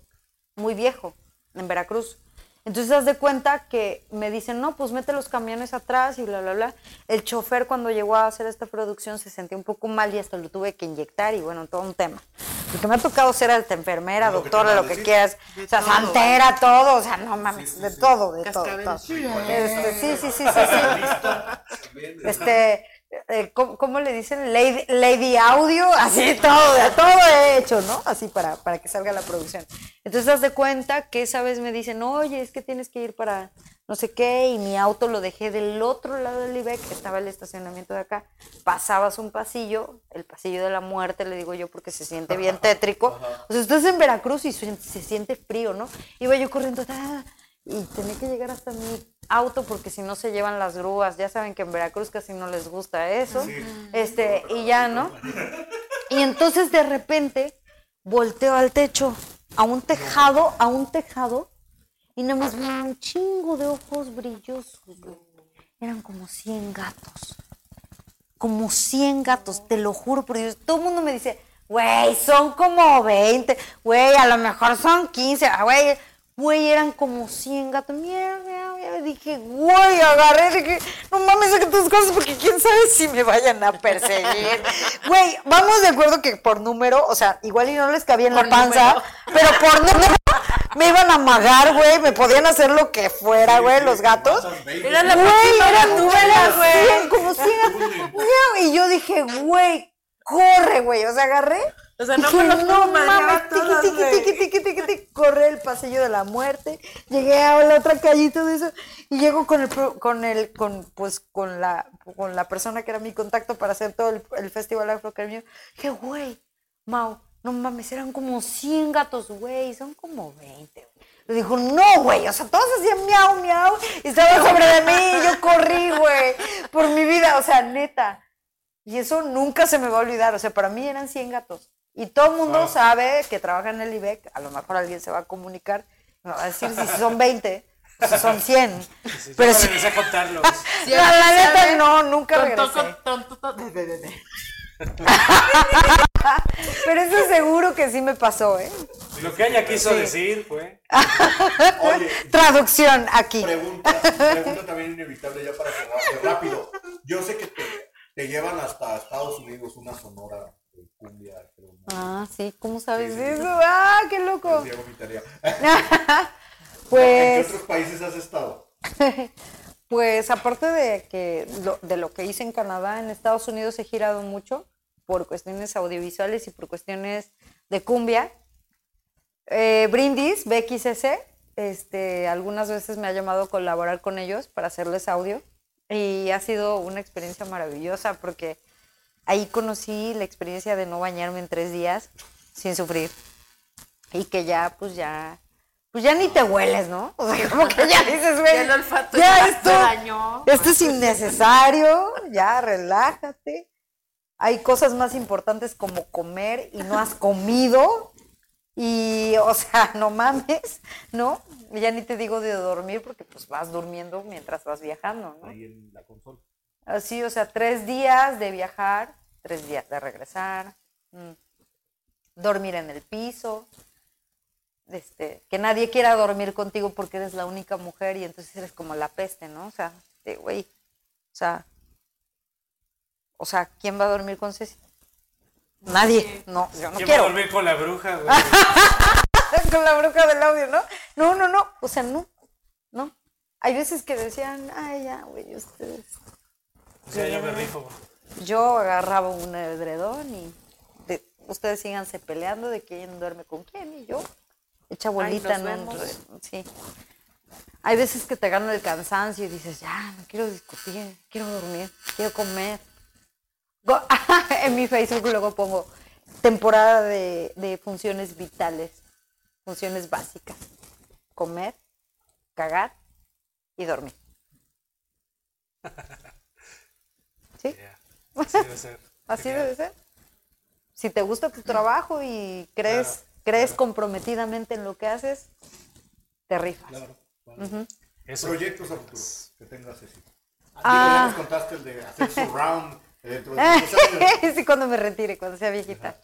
muy viejo en Veracruz. Entonces, haz de cuenta que me dicen, no, pues mete los camiones atrás y bla, bla, bla. El chofer cuando llegó a hacer esta producción se sentía un poco mal y hasta lo tuve que inyectar y bueno, todo un tema. Porque me ha tocado ser alta enfermera, Lo doctora, lo que quieras. O sea, santera, todo. O sea, no mames, de todo, de todo. Sí, Este, sí, sí, sí, sí, sí. Este, eh, ¿cómo, cómo le dicen? Lady, Lady Audio, así todo, todo he hecho, ¿no? Así para, para que salga la producción. Entonces, haz de cuenta que esa vez me dicen, oye, es que tienes que ir para no sé qué, y mi auto lo dejé del otro lado del IBEC, estaba el estacionamiento de acá. Pasabas un pasillo, el pasillo de la muerte, le digo yo, porque se siente bien tétrico. O sea, estás en Veracruz y se, se siente frío, ¿no? Iba yo corriendo, ta, y tenía que llegar hasta mi auto porque si no se llevan las grúas. Ya saben que en Veracruz casi no les gusta eso. Este, y ya, ¿no? Y entonces de repente volteo al techo, a un tejado, a un tejado, y nada más veo un chingo de ojos brillosos. Eran como 100 gatos. Como 100 gatos, te lo juro por Dios. Todo el mundo me dice, güey, son como 20, güey, a lo mejor son 15, ah, güey. Güey, eran como 100 gatos. Miau, miau, miau. Dije, güey, agarré, dije, no mames, saca tus cosas porque quién sabe si me vayan a perseguir. Güey, vamos de acuerdo que por número, o sea, igual y no les cabía en la panza, número. pero por número me iban a amagar, güey, me podían hacer lo que fuera, güey, los gatos. Era la Güey, eran como güey. 100, como 100. Miau, Y yo dije, güey, corre, güey. O sea, agarré. O sea, no me no mames, tiqui, todas, tiqui, güey". tiqui, tiqui, tiqui, tiqui, corré el pasillo de la muerte. Llegué a la otra calle y todo eso. Y llego con el, con el, con, pues, con la, con la persona que era mi contacto para hacer todo el, el festival afrocaribeño. Dije, güey, Mau, no mames, eran como 100 gatos, güey, son como 20, güey. Le dijo, no, güey, o sea, todos hacían miau, miau, y estaban sobre de mí, y yo corrí, güey, por mi vida, o sea, neta. Y eso nunca se me va a olvidar, o sea, para mí eran 100 gatos. Y todo el mundo sabe que trabaja en el IBEC, a lo mejor alguien se va a comunicar, me va a decir si son 20 o si son 100. Sí, Pero yo sí, regresé a contarlos. la, la neta, no, nunca Tonto, regresé. Pero eso seguro que sí me pasó, ¿eh? Lo que ella quiso decir fue. Oye, Traducción aquí. pregunta, pregunta también inevitable ya para cerrar, rápido. Yo sé que te, te llevan hasta Estados Unidos una sonora cumbia, pero. Ah, sí, ¿cómo sabes Sí, eso? sí. Ah, qué loco. Sí, hago mi tarea. ¿En qué Pues, otros países has estado? pues aparte de que lo- de lo que hice en Canadá, en Estados Unidos he girado mucho por cuestiones audiovisuales y por cuestiones de cumbia. Eh, Brindis, BXS, este, algunas veces me ha llamado a colaborar con ellos para hacerles audio y ha sido una experiencia maravillosa porque ahí conocí la experiencia de no bañarme en tres días sin sufrir y que ya, pues ya, pues ya ni te hueles, ¿no? O sea, como que ya dices, güey, Ya el olfato ya ya esto, se dañó. esto es innecesario, ya relájate. Hay cosas más importantes como comer y no has comido. Y, o sea, no mames, ¿no? Ya ni te digo de dormir porque pues vas durmiendo mientras vas viajando, ¿no? Ahí en la consola. Así, o sea, tres días de viajar, tres días de regresar, mm, dormir en el piso, este, que nadie quiera dormir contigo porque eres la única mujer y entonces eres como la peste, ¿no? O sea, de, güey, o sea, o sea, ¿quién va a dormir con Ceci? Nadie, no, yo no ¿Quién va a quiero. dormir con la bruja, güey? con la bruja del audio, ¿no? No, no, no, o sea, no, no. Hay veces que decían, ay, ya, güey, ustedes O sea, yo me rifo. yo agarraba un edredón y de- ustedes síganse peleando de quién duerme con quién y yo echa bolita en un sí. Hay veces que te gana el cansancio y dices ya no quiero discutir quiero dormir quiero comer en mi Facebook luego pongo temporada de, de funciones vitales funciones básicas. Comer cagar y dormir ¿sí? Así debe ser. Así Genial. debe ser. Si te gusta tu trabajo y crees, Claro, crees comprometidamente en lo que haces, te rifas. Claro. Proyectos a futuro que tengas Ceci. Ah. Ya nos contaste el de hacer surround eh, dentro de años. sí, cuando me retire, cuando sea viejita.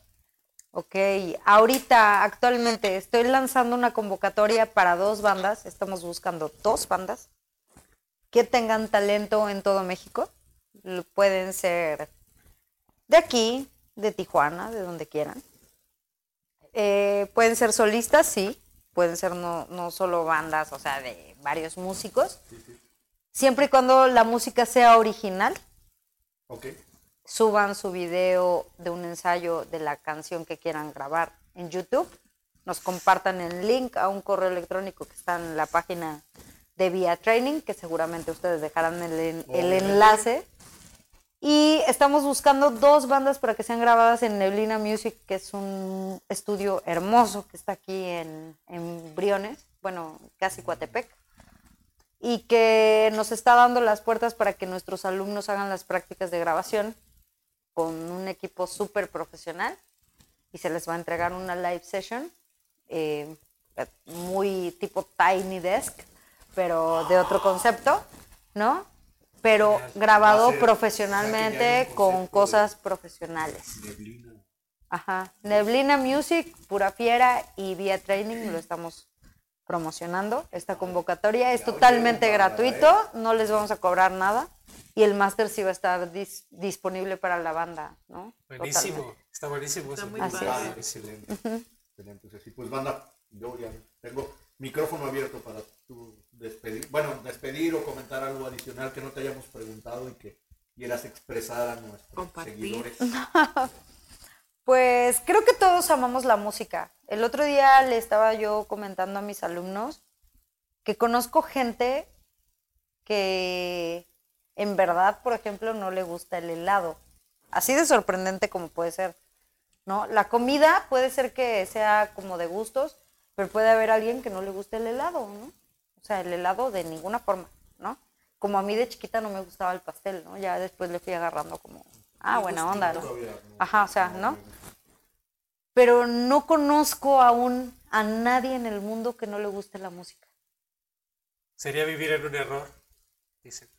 Ok, ahorita, actualmente, estoy lanzando una convocatoria para dos bandas. Estamos buscando dos bandas que tengan talento en todo México. Pueden ser de aquí, de Tijuana, de donde quieran. Eh, pueden ser solistas, sí. Pueden ser no, no solo bandas, o sea, de varios músicos. Siempre y cuando la música sea original suban su video de un ensayo de la canción que quieran grabar en YouTube, nos compartan el link a un correo electrónico que está en la página de Vía Training, que seguramente ustedes dejarán el, en- el enlace. Y estamos buscando dos bandas para que sean grabadas en Neblina Music, que es un estudio hermoso que está aquí en, en Briones, bueno, casi Coatepec y que nos está dando las puertas para que nuestros alumnos hagan las prácticas de grabación con un equipo súper profesional y se les va a entregar una live session eh, muy tipo Tiny Desk, pero de otro concepto, ¿no? Pero grabado profesionalmente con cosas profesionales. Neblina. Ajá. Neblina Music, Pura Fiera y Vía Training lo estamos promocionando. Esta convocatoria es totalmente banda, gratuito, no les vamos a cobrar nada. Y el máster sí va a estar dis- disponible para la banda, ¿no? Buenísimo. Totalmente. Está buenísimo. Está eso. muy Así padre. es. Excelente. Excelente. Ceci. Pues banda, yo ya tengo micrófono abierto para tu despedir. Bueno, despedir o comentar algo adicional que no te hayamos preguntado y que quieras expresar a nuestros Compartir. seguidores. Pues creo que todos amamos la música. El otro día le estaba yo comentando a mis alumnos que conozco gente que en verdad, por ejemplo, no le gusta el helado. Así de sorprendente como puede ser. ¿No? La comida puede ser que sea como de gustos, pero puede haber alguien que no le guste el helado, ¿no? O sea, el helado de ninguna forma, ¿no? Como a mí de chiquita no me gustaba el pastel, ¿no? Ya después le fui agarrando como, ah, buena onda, ¿no? Todavía no- Ajá, o sea, ¿no? me pero no conozco aún a nadie en el mundo que no le guste la música. Sería vivir en un error. Dicen.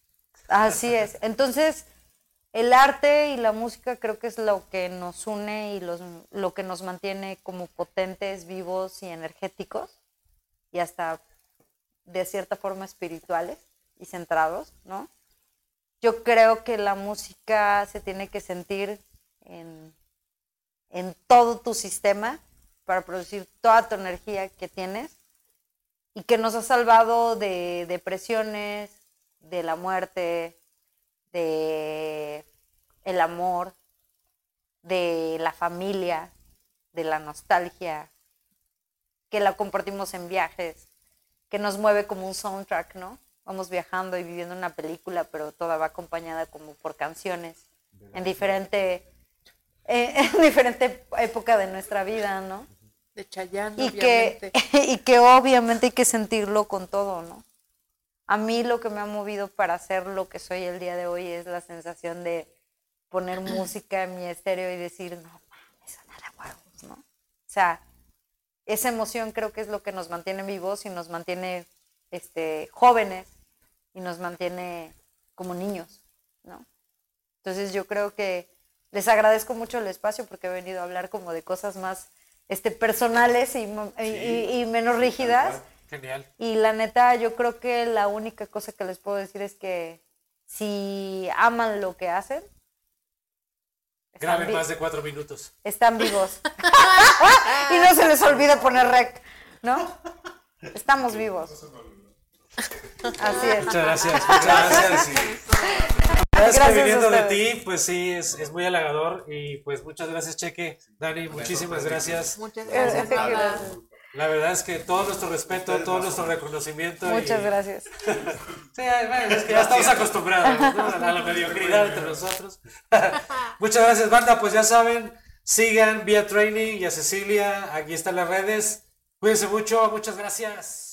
Así es. Entonces, el arte y la música creo que es lo que nos une y lo que nos mantiene como potentes, vivos y energéticos y hasta de cierta forma espirituales y centrados, ¿no? Yo creo que la música se tiene que sentir en, en todo tu sistema para producir toda tu energía que tienes y que nos ha salvado de depresiones, de la muerte, de el amor, de la familia, de la nostalgia, que la compartimos en viajes, que nos mueve como un soundtrack, ¿no? Vamos viajando y viviendo una película, pero toda va acompañada como por canciones en diferente, eh, en diferente época de nuestra vida, ¿no? De Chayanne, y que, obviamente. y que obviamente hay que sentirlo con todo, ¿no? A mí lo que me ha movido para ser lo que soy el día de hoy es la sensación de poner música en mi estéreo y decir, no mames, huevos, ¿no? O sea, esa emoción creo que es lo que nos mantiene vivos y nos mantiene este, jóvenes y nos mantiene como niños, ¿no? Entonces yo creo que les agradezco mucho el espacio porque he venido a hablar como de cosas más este, personales y- y menos rígidas. Genial. Y la neta, yo creo que la única cosa que les puedo decir es que si aman lo que hacen, están, Graben más de cuatro minutos. están vivos. y no se les olvide poner rec, ¿no? Estamos vivos. Así es. Muchas gracias. Muchas gracias. Sabes que Gracias a viniendo de ti, pues sí, es, es muy halagador. Y pues muchas gracias, Cheque. Dani, muchísimas gracias. Muchas gracias. gracias. La verdad es que todo nuestro respeto, todo nuestro reconocimiento. y- Muchas gracias. Sí, bueno, es que ya estamos acostumbrados ¿no? a la mediocridad entre nosotros. Muchas gracias, banda. Pues ya saben, sigan vía training y a Cecilia. Aquí están las redes. Cuídense mucho. Muchas gracias.